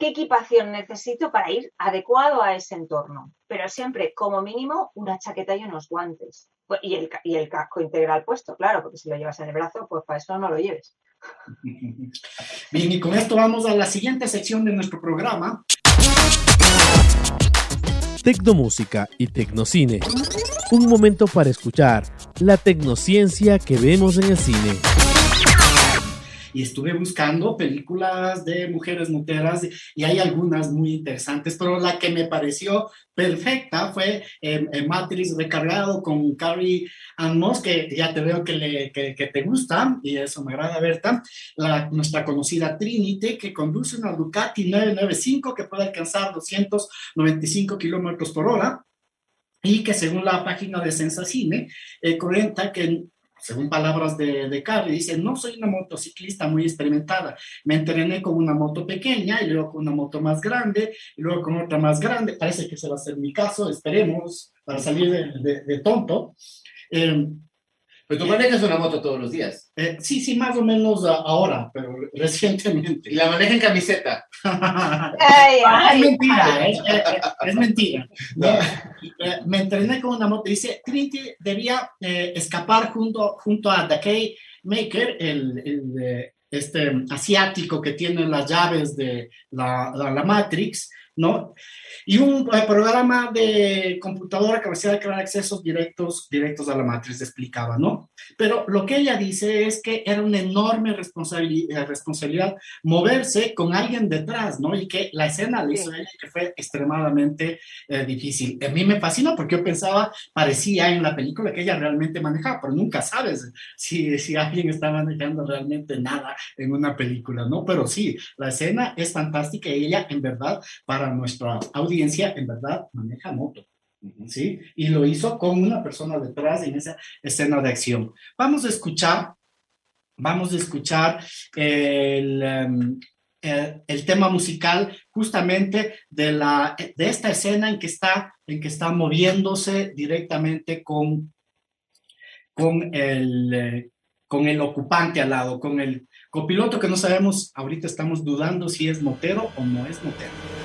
Qué equipación necesito para ir adecuado a ese entorno. Pero siempre, como mínimo, una chaqueta y unos guantes. Pues, y el, y el casco integral puesto, claro, porque si lo llevas en el brazo, pues para eso no lo lleves. Bien, y con esto vamos a la siguiente sección de nuestro programa. Tecnomúsica y Tecnocine. Un momento para escuchar la tecnociencia que vemos en el cine y estuve buscando películas de mujeres moteras y hay algunas muy interesantes, pero la que me pareció perfecta fue eh, Matrix recargado con Carrie Ann Moss, que ya te veo que, le, que, te gusta y eso me agrada, Berta, la, nuestra conocida Trinity, que conduce una Ducati 995 que puede alcanzar 295 kilómetros por hora y que según la página de Sensacine eh, que según palabras de, de Carly, dice, no soy una motociclista muy experimentada, me entrené con una moto pequeña y luego con una moto más grande y luego con otra más grande, parece que se va a ser mi caso, esperemos, para salir de, de, de tonto. Eh, Pero tú manejas una moto todos los días. eh, sí, sí, más o menos a- ahora, pero recientemente. Y la maneja en camiseta. Ay, es ay. mentira, es, es- es mentira. No, eh, me entrené con una moto. Dice, Trinity debía eh, escapar junto, junto a Dakey Maker, el, el, eh, este asiático que tiene las llaves de la, la, la Matrix, ¿no? Y un eh, programa de computadora que hacía crear accesos directos, directos a la Matrix, explicaba, ¿no? Pero lo que ella dice es que era una enorme responsabili- eh, responsabilidad moverse con alguien detrás, ¿no? Y que la escena le hizo ella que fue extremadamente eh, difícil. A mí me fascinó porque yo pensaba, parecía en la película que ella realmente manejaba, pero nunca sabes si, si alguien está manejando realmente nada en una película, ¿no? Pero sí, la escena es fantástica y ella, en verdad, para nuestra audiencia, en verdad, maneja moto. ¿Sí? Y lo hizo con una persona detrás en esa escena de acción. Vamos a escuchar, vamos a escuchar el, em, el, el tema musical justamente de, la, de esta escena en que está, en que está moviéndose directamente con, con, el, eh, con el ocupante al lado, con el copiloto que no sabemos, ahorita estamos dudando si es motero o no es motero.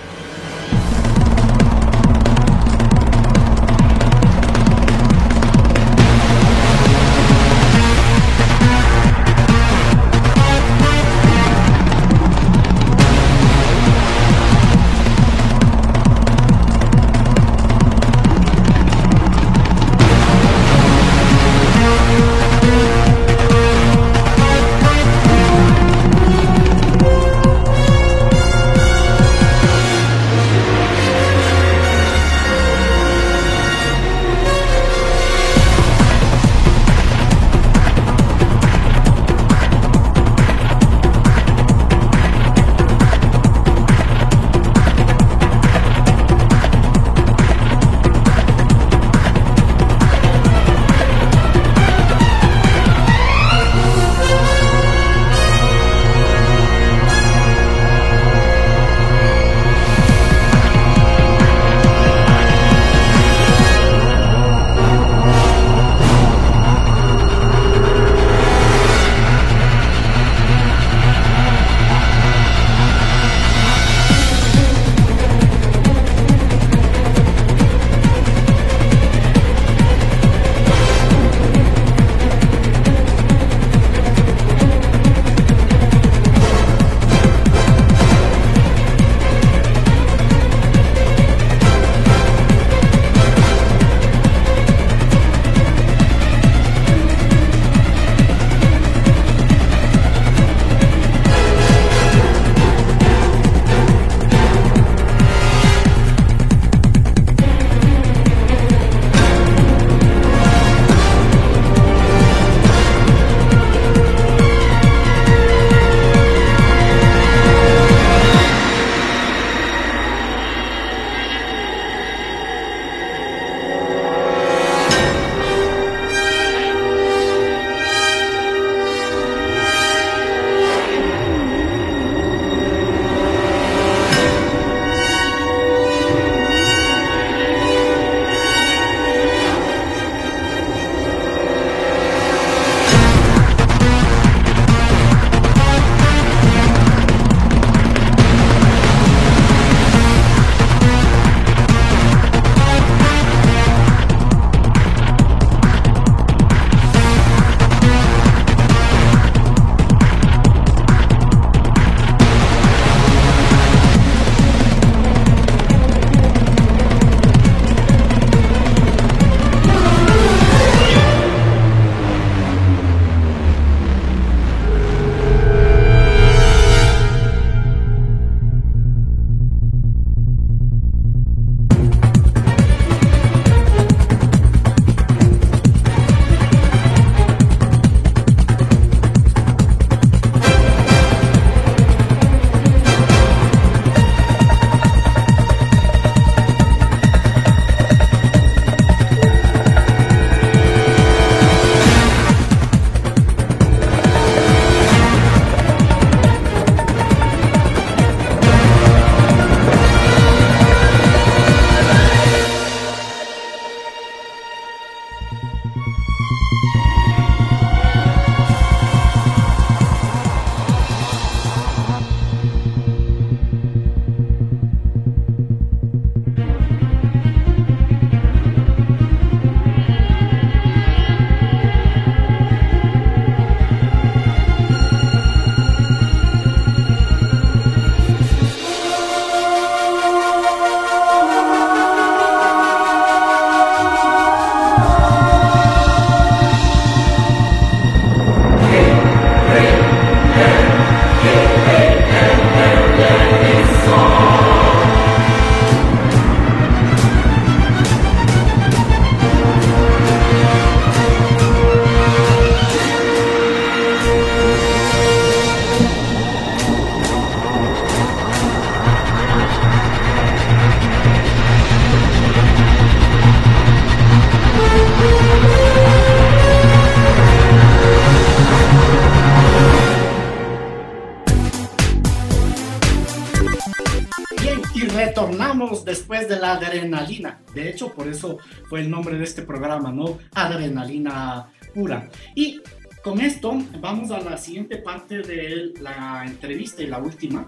Eso fue el nombre de este programa, ¿no? Adrenalina pura. Y con esto vamos a la siguiente parte de la entrevista y la última.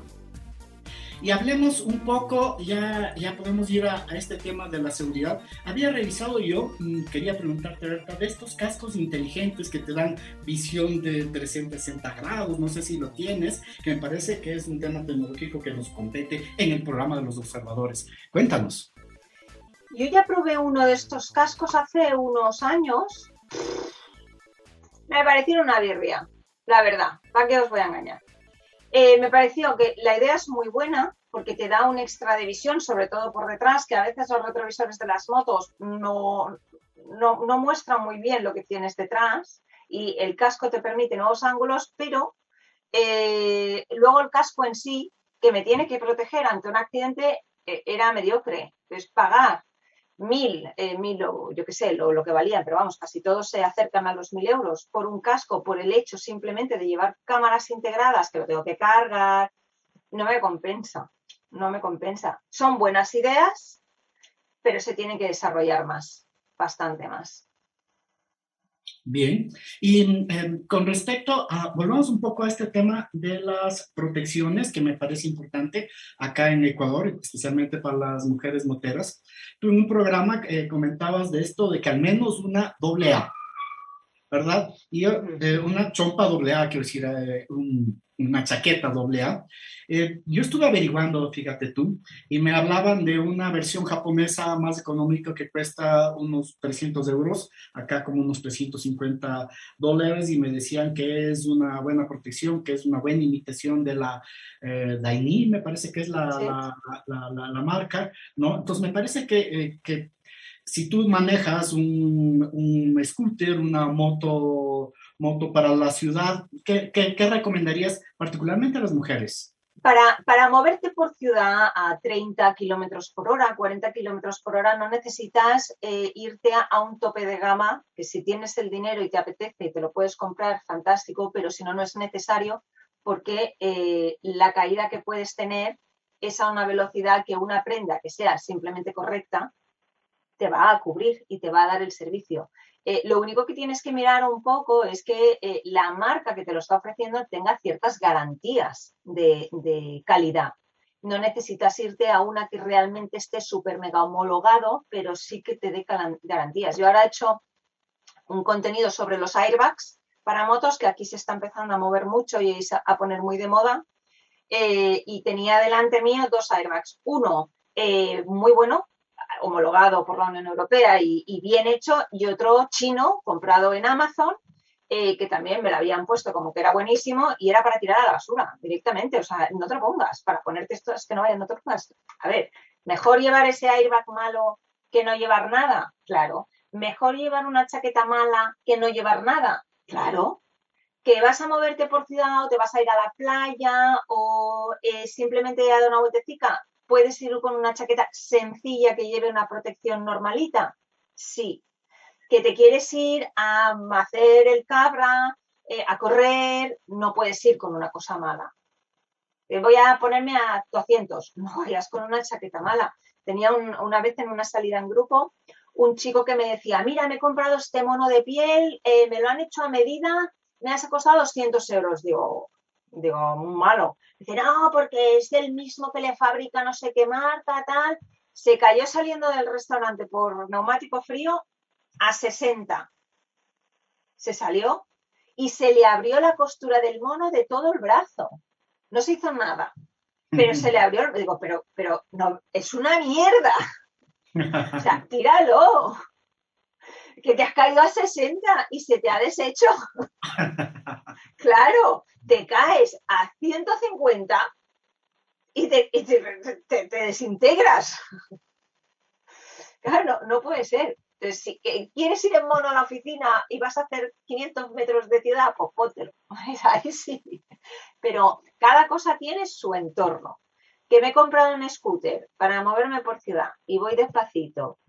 Y hablemos un poco, ya, ya podemos ir a, este tema de la seguridad. Había revisado yo, mm, quería preguntarte, de estos cascos inteligentes que te dan visión de 360 grados, no sé si lo tienes, que me parece que es un tema tecnológico que nos compete en el programa de los observadores. Cuéntanos. Yo ya probé uno de estos cascos hace unos años. Me pareció una birria, la verdad, ¿para qué os voy a engañar? Eh, me pareció que la idea es muy buena porque te da un extra de visión, sobre todo por detrás, que a veces los retrovisores de las motos no, no, muestran muy bien lo que tienes detrás y el casco te permite nuevos ángulos, pero eh, luego el casco en sí, que me tiene que proteger ante un accidente, eh, era mediocre. Es pagar mil, eh, mil o yo qué sé, lo, lo, que valían, pero vamos, casi todos se acercan a los mil euros por un casco, por el hecho simplemente de llevar cámaras integradas que lo tengo que cargar, no me compensa, no me compensa. Son buenas ideas, pero se tienen que desarrollar más, bastante más. Bien, y em, con respecto a, volvamos un poco a este tema de las protecciones, que me parece importante acá en Ecuador, especialmente para las mujeres moteras. Tú en un programa eh, comentabas de esto, de que al menos una doble A, ¿verdad? Y eh, una chompa doble A, quiero decir, eh, un, una chaqueta doble A. Eh, yo estuve averiguando, fíjate tú, y me hablaban de una versión japonesa más económica que cuesta unos 300 euros, acá como unos 350 dólares, y me decían que es una buena protección, que es una buena imitación de la eh, Daini, me parece que es la, la, la, marca, ¿no? Entonces me parece que, eh, que si tú manejas un, un scooter, una moto moto para la ciudad, ¿qué, qué, recomendarías particularmente a las mujeres? Para, para, moverte por ciudad a 30 kilómetros por hora, 40 kilómetros por hora, no necesitas eh, irte a, un tope de gama, que si tienes el dinero y te apetece y te lo puedes comprar, fantástico, pero si no, no es necesario porque eh, la caída que puedes tener es a una velocidad que una prenda que sea simplemente correcta te va a cubrir y te va a dar el servicio. Eh, lo único que tienes que mirar un poco es que eh, la marca que te lo está ofreciendo tenga ciertas garantías de, calidad. No necesitas irte a una que realmente esté súper mega homologado, pero sí que te dé garantías. Yo ahora he hecho un contenido sobre los airbags para motos, que aquí se está empezando a mover mucho y a poner muy de moda. Eh, y tenía delante mío dos airbags. Uno muy bueno, homologado por la Unión Europea y, bien hecho, y otro chino comprado en Amazon, eh, que también me lo habían puesto como que era buenísimo y era para tirar a la basura directamente. O sea, no te lo pongas, para ponerte esto es que no vayan, no te lo pongas. A ver, mejor llevar ese airbag malo que no llevar nada, claro. Mejor llevar una chaqueta mala que no llevar nada, claro. Que vas a moverte por ciudad o te vas a ir a la playa o eh, simplemente a dar una vueltecita, ¿Puedes ir con una chaqueta sencilla que lleve una protección normalita? Sí. ¿Que te quieres ir a hacer el cabra, eh, a correr? No puedes ir con una cosa mala. Eh, voy a ponerme a 200. No vayas con una chaqueta mala. Tenía una vez en una salida en grupo un chico que me decía, mira, me he comprado este mono de piel, eh, me lo han hecho a medida, me has costado 200 euros. Digo, digo, muy malo. Dice, no, porque es del mismo que le fabrica no sé qué marca, tal. Se cayó saliendo del restaurante por neumático frío a 60. Se salió y se le abrió la costura del mono de todo el brazo. No se hizo nada, pero se le abrió, digo, pero, pero no, es una mierda. O sea, tíralo. Que te has caído a 60 y se te ha deshecho. Claro, te caes a 150 y te, desintegras. Claro, no, puede ser. Entonces, si quieres ir en mono a la oficina y vas a hacer 500 metros de ciudad, pues póntelo. Ahí sí. Pero cada cosa tiene su entorno. Que me he comprado un scooter para moverme por ciudad y voy despacito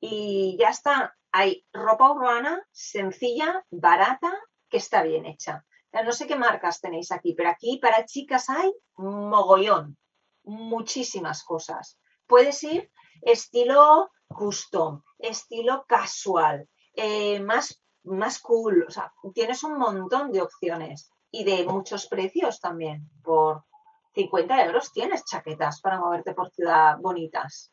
y ya está. Hay ropa urbana sencilla, barata, que está bien hecha. No sé qué marcas tenéis aquí, pero aquí para chicas hay mogollón, muchísimas cosas. Puedes ir estilo custom, estilo casual, eh, más, más cool. O sea, tienes un montón de opciones y de muchos precios también. Por 50 euros tienes chaquetas para moverte por ciudad bonitas.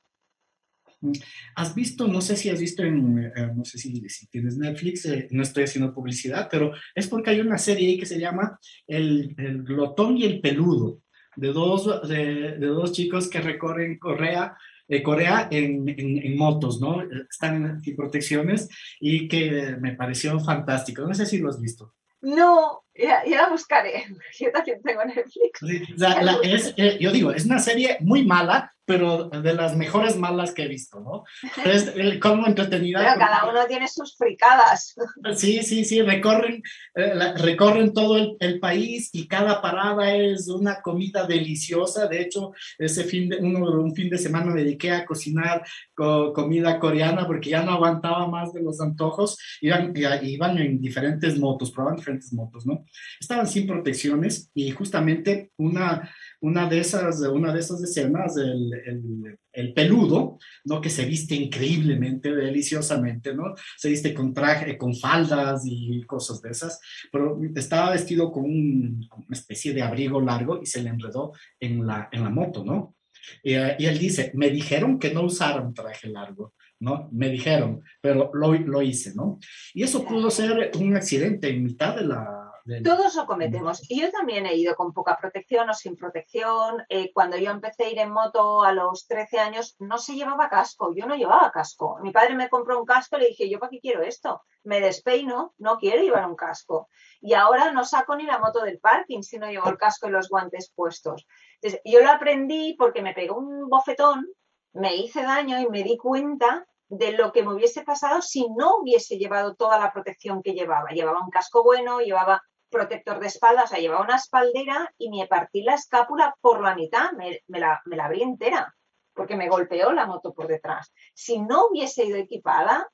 Has visto, no sé si has visto en, eh, no sé si, tienes Netflix, eh, no estoy haciendo publicidad, pero es porque hay una serie ahí que se llama El, el glotón y el peludo, de dos, de, dos chicos que recorren Corea, eh, Corea en, motos, ¿no? Están en protecciones y que me pareció fantástico. No sé si lo has visto. No, ya, ya, la buscaré. Yo también tengo Netflix. La, la, es, eh, yo digo, es una serie muy mala, pero de las mejores malas que he visto, ¿no? Es el como entretenida. Pero cada uno tiene sus fricadas. Sí, sí, sí, recorren, eh, la, recorren todo el, el, país y cada parada es una comida deliciosa. De hecho, ese fin de, uno, un fin de semana me dediqué a cocinar co, comida coreana porque ya no aguantaba más de los antojos. Iban, iban en diferentes motos, probaban diferentes motos, ¿no? Estaban sin protecciones y justamente una una de esas, una de esas escenas, el, el, el, peludo, ¿no? Que se viste increíblemente, deliciosamente, ¿no? Se viste con traje, con faldas y cosas de esas, pero estaba vestido con, un, una especie de abrigo largo y se le enredó en la, en la moto, ¿no? Y, y, él dice, me dijeron que no usara un traje largo, ¿no? Me dijeron, pero lo, lo hice, ¿no? Y eso pudo ser un accidente en mitad de la, todos lo cometemos. Y yo también he ido con poca protección o sin protección. Eh, cuando yo empecé a ir en moto a los 13 años, no se llevaba casco. Yo no llevaba casco. Mi padre me compró un casco y le dije, ¿yo para qué quiero esto? Me despeino, no quiero llevar un casco. Y ahora no saco ni la moto del parking si no llevo el casco y los guantes puestos. Entonces, yo lo aprendí porque me pegó un bofetón, me hice daño y me di cuenta de lo que me hubiese pasado si no hubiese llevado toda la protección que llevaba. Llevaba un casco bueno, llevaba protector de espalda, o sea, llevaba una espaldera y me partí la escápula por la mitad, me, me, la, me la abrí entera, porque me golpeó la moto por detrás. Si no hubiese ido equipada,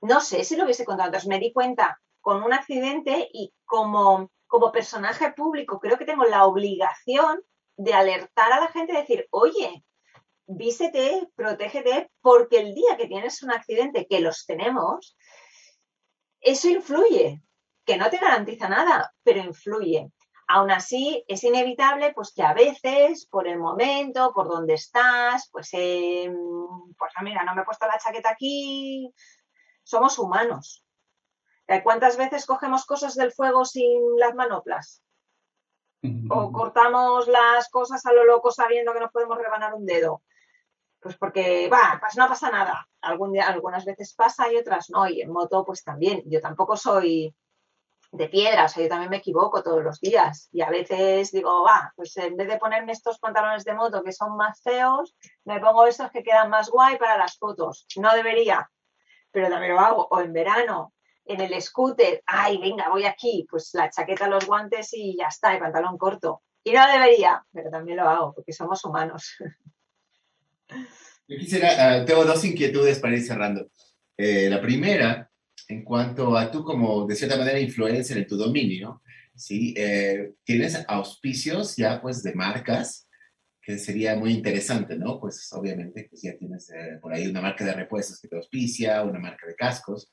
no sé si lo hubiese contado. Entonces me di cuenta con un accidente y como, como personaje público creo que tengo la obligación de alertar a la gente y decir, oye, vístete, protégete, porque el día que tienes un accidente, que los tenemos, eso influye que no te garantiza nada, pero influye. Aún así, es inevitable pues, que a veces, por el momento, por donde estás, pues, eh, pues mira, no me he puesto la chaqueta aquí, somos humanos. ¿Cuántas veces cogemos cosas del fuego sin las manoplas? O cortamos las cosas a lo loco sabiendo que no podemos rebanar un dedo. Pues porque, va, pues no pasa nada. Algún día, algunas veces pasa y otras no. Y en moto, pues también. Yo tampoco soy de piedra, o sea, yo también me equivoco todos los días y a veces digo, va, pues en vez de ponerme estos pantalones de moto que son más feos, me pongo estos que quedan más guay para las fotos. No debería, pero también lo hago. O en verano, en el scooter, ay, venga, voy aquí, pues la chaqueta, los guantes y ya está, el pantalón corto. Y no debería, pero también lo hago porque somos humanos. Yo quisiera, uh, tengo dos inquietudes para ir cerrando. Eh, la primera en cuanto a tú como, de cierta manera, influencer en tu dominio, ¿sí? Eh, tienes auspicios ya, pues, de marcas, que sería muy interesante, ¿no? Pues, obviamente, pues ya tienes eh, por ahí una marca de repuestos que te auspicia, una marca de cascos.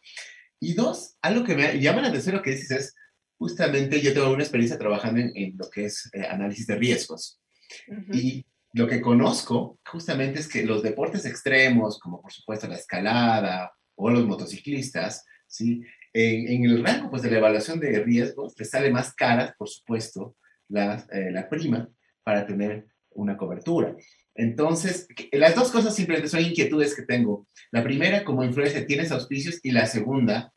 Y dos, algo que me llama la atención lo que dices es, justamente yo tengo una experiencia trabajando en, en lo que es eh, análisis de riesgos. Uh -huh. Y lo que conozco justamente es que los deportes extremos, como por supuesto la escalada o los motociclistas, ¿sí? En, en, el rango pues, de la evaluación de riesgos, te sale más cara, por supuesto, la, eh, la prima para tener una cobertura. Entonces, las dos cosas simplemente son inquietudes que tengo. La primera, como influencer, tienes auspicios y la segunda,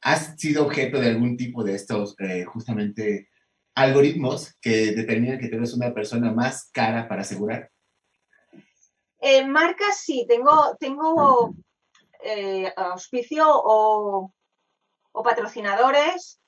has sido objeto de algún tipo de estos, eh, justamente, algoritmos que determinan que tú eres una persona más cara para asegurar. En eh, marcas sí, tengo, tengo eh, auspicio o, patrocinadores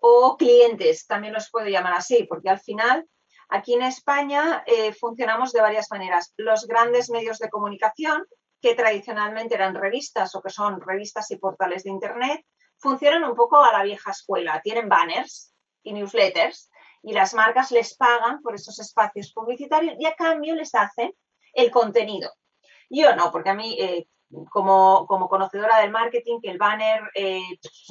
o clientes, también los puedo llamar así, porque al final aquí en España eh, funcionamos de varias maneras. Los grandes medios de comunicación, que tradicionalmente eran revistas o que son revistas y portales de Internet, funcionan un poco a la vieja escuela. Tienen banners y newsletters y las marcas les pagan por esos espacios publicitarios y a cambio les hacen el contenido. Yo no, porque a mí, eh, como, como, conocedora del marketing, que el banner eh,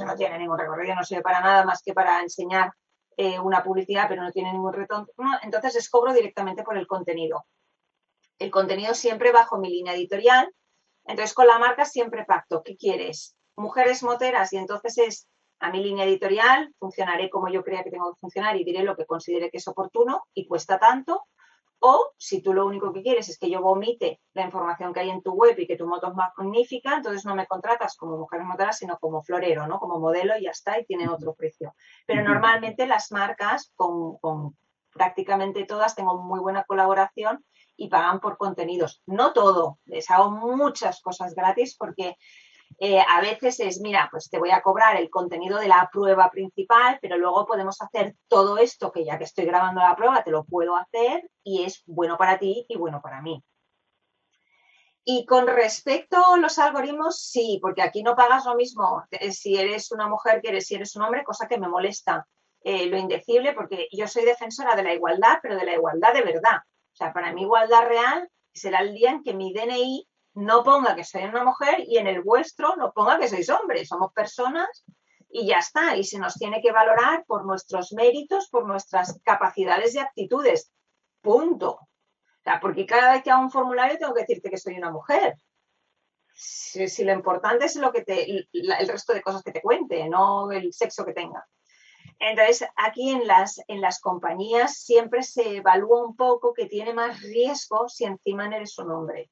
no tiene ningún recorrido, no sirve para nada más que para enseñar eh, una publicidad, pero no tiene ningún retorno, entonces es cobro directamente por el contenido. El contenido siempre bajo mi línea editorial, entonces con la marca siempre pacto, ¿qué quieres? Mujeres moteras y entonces es a mi línea editorial, funcionaré como yo crea que tengo que funcionar y diré lo que considere que es oportuno y cuesta tanto, o si tú lo único que quieres es que yo vomite la información que hay en tu web y que tu moto es magnífica, entonces no me contratas como mujer motora, sino como florero, ¿no? Como modelo y ya está, y tiene otro precio. Pero normalmente las marcas, con, con prácticamente todas, tengo muy buena colaboración y pagan por contenidos. No todo, les hago muchas cosas gratis porque eh, a veces es, mira, pues te voy a cobrar el contenido de la prueba principal, pero luego podemos hacer todo esto que ya que estoy grabando la prueba, te lo puedo hacer y es bueno para ti y bueno para mí. Y con respecto a los algoritmos, sí, porque aquí no pagas lo mismo si eres una mujer que eres, si eres un hombre, cosa que me molesta eh, lo indecible, porque yo soy defensora de la igualdad, pero de la igualdad de verdad. O sea, para mí igualdad real será el día en que mi DNI no ponga que soy una mujer y en el vuestro no ponga que sois hombres, somos personas y ya está. Y se nos tiene que valorar por nuestros méritos, por nuestras capacidades y actitudes. Punto. porque cada vez que hago un formulario tengo que decirte que soy una mujer. Si, lo importante es lo que el resto de cosas que te cuente, no el sexo que tenga. Entonces, aquí en las, en las compañías siempre se evalúa un poco que tiene más riesgo si encima eres un hombre.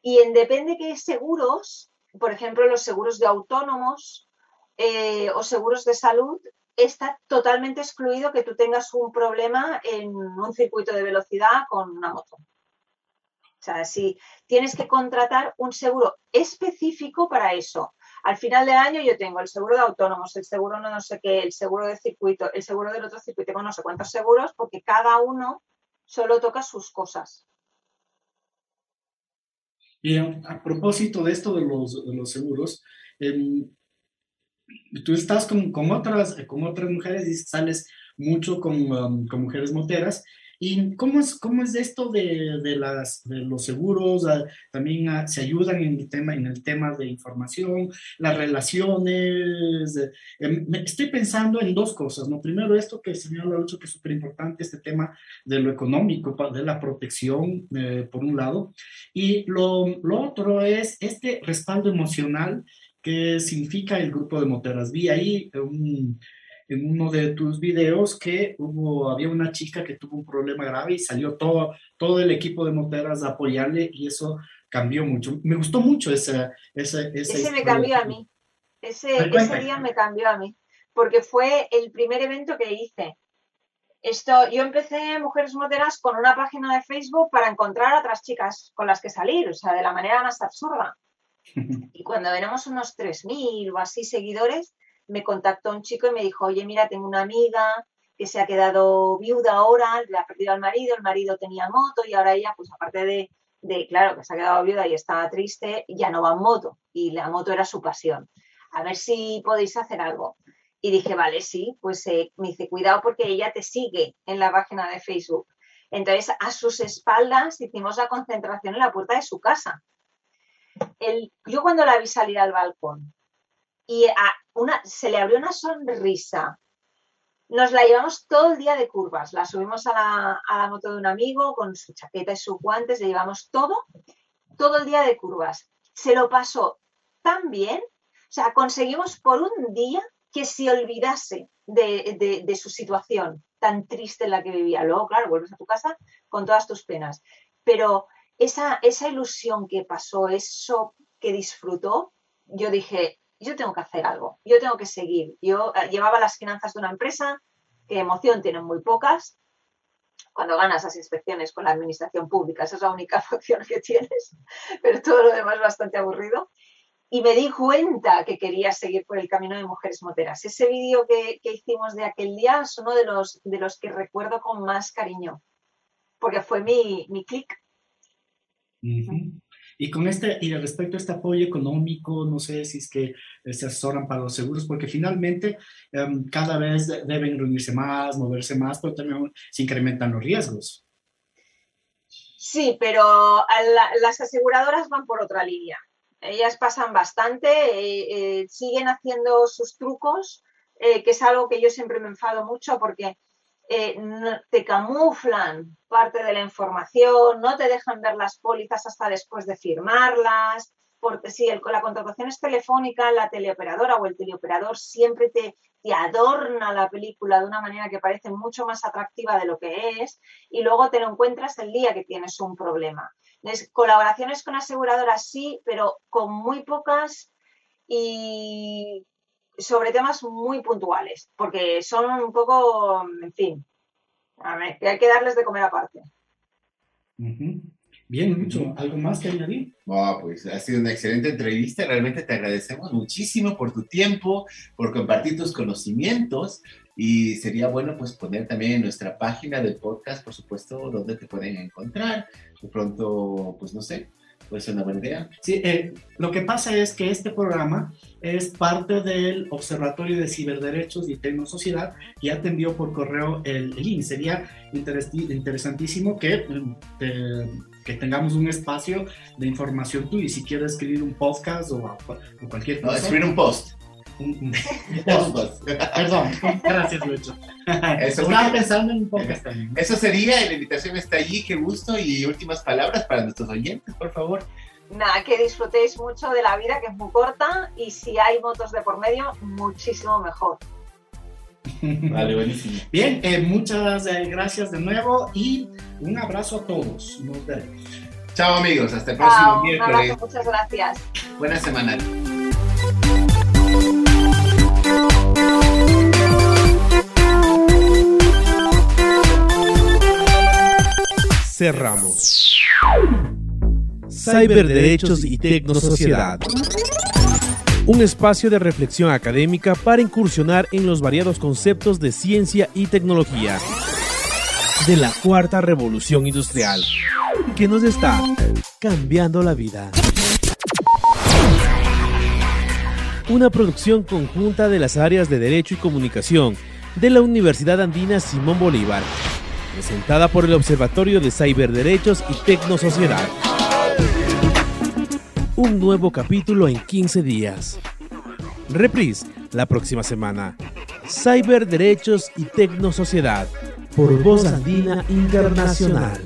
Y en depende qué seguros, por ejemplo, los seguros de autónomos eh, o seguros de salud, está totalmente excluido que tú tengas un problema en un circuito de velocidad con una moto. O sea, si tienes que contratar un seguro específico para eso. Al final del año yo tengo el seguro de autónomos, el seguro no, no sé qué, el seguro de circuito, el seguro del otro circuito, tengo no sé cuántos seguros porque cada uno solo toca sus cosas. Y a, propósito de esto de los, de los seguros, em, tú estás con, con, otras, con otras mujeres y sales mucho con, um, con mujeres moteras ¿Y cómo es, cómo es esto de, de, las, de los seguros? Ah, también ah, se ayudan en el, tema, en el tema de información, las relaciones. Em, estoy pensando en dos cosas. ¿no? Primero, esto que el señor dicho que es súper importante, este tema de lo económico, de la protección, eh, por un lado. Y lo, lo otro es este respaldo emocional que significa el grupo de moteras. Vi ahí un en uno de tus videos que hubo, había una chica que tuvo un problema grave y salió todo, todo el equipo de Monteras a apoyarle y eso cambió mucho. Me gustó mucho ese... Ese, ese me cambió a mí. Ese, ese día me cambió a mí, porque fue el primer evento que hice. Esto, yo empecé Mujeres Moteras con una página de Facebook para encontrar a otras chicas con las que salir, o sea, de la manera más absurda. Y cuando éramos unos 3.000 o así seguidores, me contactó un chico y me dijo, oye, mira, tengo una amiga que se ha quedado viuda ahora, le ha perdido al marido, el marido tenía moto y ahora ella, pues aparte de, de, claro, que se ha quedado viuda y estaba triste, ya no va en moto y la moto era su pasión. A ver si podéis hacer algo. Y dije, vale, sí, pues eh, me dice, cuidado porque ella te sigue en la página de Facebook. Entonces, a sus espaldas hicimos la concentración en la puerta de su casa. El, yo cuando la vi salir al balcón y a una, se le abrió una sonrisa. Nos la llevamos todo el día de curvas. La subimos a la, a la moto de un amigo con su chaqueta y sus guantes, le llevamos todo, todo el día de curvas. Se lo pasó tan bien, o sea, conseguimos por un día que se olvidase de, de, su situación tan triste en la que vivía. Luego, claro, vuelves a tu casa con todas tus penas. Pero esa, esa ilusión que pasó, eso que disfrutó, yo dije, yo tengo que hacer algo, yo tengo que seguir. Yo eh, llevaba las finanzas de una empresa que emoción tienen muy pocas. Cuando ganas las inspecciones con la administración pública, esa es la única función que tienes, pero todo lo demás bastante aburrido. Y me di cuenta que quería seguir por el camino de mujeres moteras. Ese vídeo que, hicimos de aquel día es uno de los, de los que recuerdo con más cariño, porque fue mi, mi clic. Y con este, y respecto a este apoyo económico, no sé si es que eh, se asesoran para los seguros, porque finalmente em, cada vez deben reunirse más, moverse más, pero también se incrementan los riesgos. Sí, pero las aseguradoras van por otra línea. Ellas pasan bastante, eh, eh, siguen haciendo sus trucos, eh, que es algo que yo siempre me enfado mucho porque te camuflan parte de la información, no te dejan ver las pólizas hasta después de firmarlas, porque si la contratación es telefónica, la teleoperadora o el teleoperador siempre te, te, adorna la película de una manera que parece mucho más atractiva de lo que es y luego te lo encuentras el día que tienes un problema. colaboraciones con aseguradoras sí, pero con muy pocas y sobre temas muy puntuales, porque son un poco, en fin, a ver, que hay que darles de comer aparte. Bien, mucho. ¿Algo más que añadir? Oh, pues ha sido una excelente entrevista. Realmente te agradecemos muchísimo por tu tiempo, por compartir tus conocimientos. Y sería bueno pues poner también en nuestra página del podcast, por supuesto, donde te pueden encontrar. De pronto, pues no sé, Puede ser una buena idea. Sí, eh, lo que pasa es que este programa es parte del Observatorio de Ciberderechos y Tecnosociedad ya te envió por correo el, link. Sería interesantísimo que, eh, que tengamos un espacio de información tú y si quieres escribir un podcast o, cualquier cosa. No, escribir un post. Perdón, gracias Lucho. Eso, Estaba pensando en un podcast también. Eso sería, la invitación está allí, qué gusto y últimas palabras para nuestros oyentes, por favor. Nada, que disfrutéis mucho de la vida, que es muy corta, y si hay motos de por medio, muchísimo mejor. Vale, buenísimo. Bien, eh, muchas eh, gracias de nuevo y un abrazo a todos. Nos vemos. Chao amigos, hasta el próximo miércoles. muchas gracias. Buena semana. Cerramos. Cyberderechos y Tecnosociedad. Un espacio de reflexión académica para incursionar en los variados conceptos de ciencia y tecnología de la cuarta revolución industrial que nos está cambiando la vida una producción conjunta de las áreas de Derecho y Comunicación de la Universidad Andina Simón Bolívar, presentada por el Observatorio de Cyberderechos y Tecnosociedad. Un nuevo capítulo en 15 días. Reprise la próxima semana. Cyberderechos y Tecnosociedad por Voz Andina Internacional.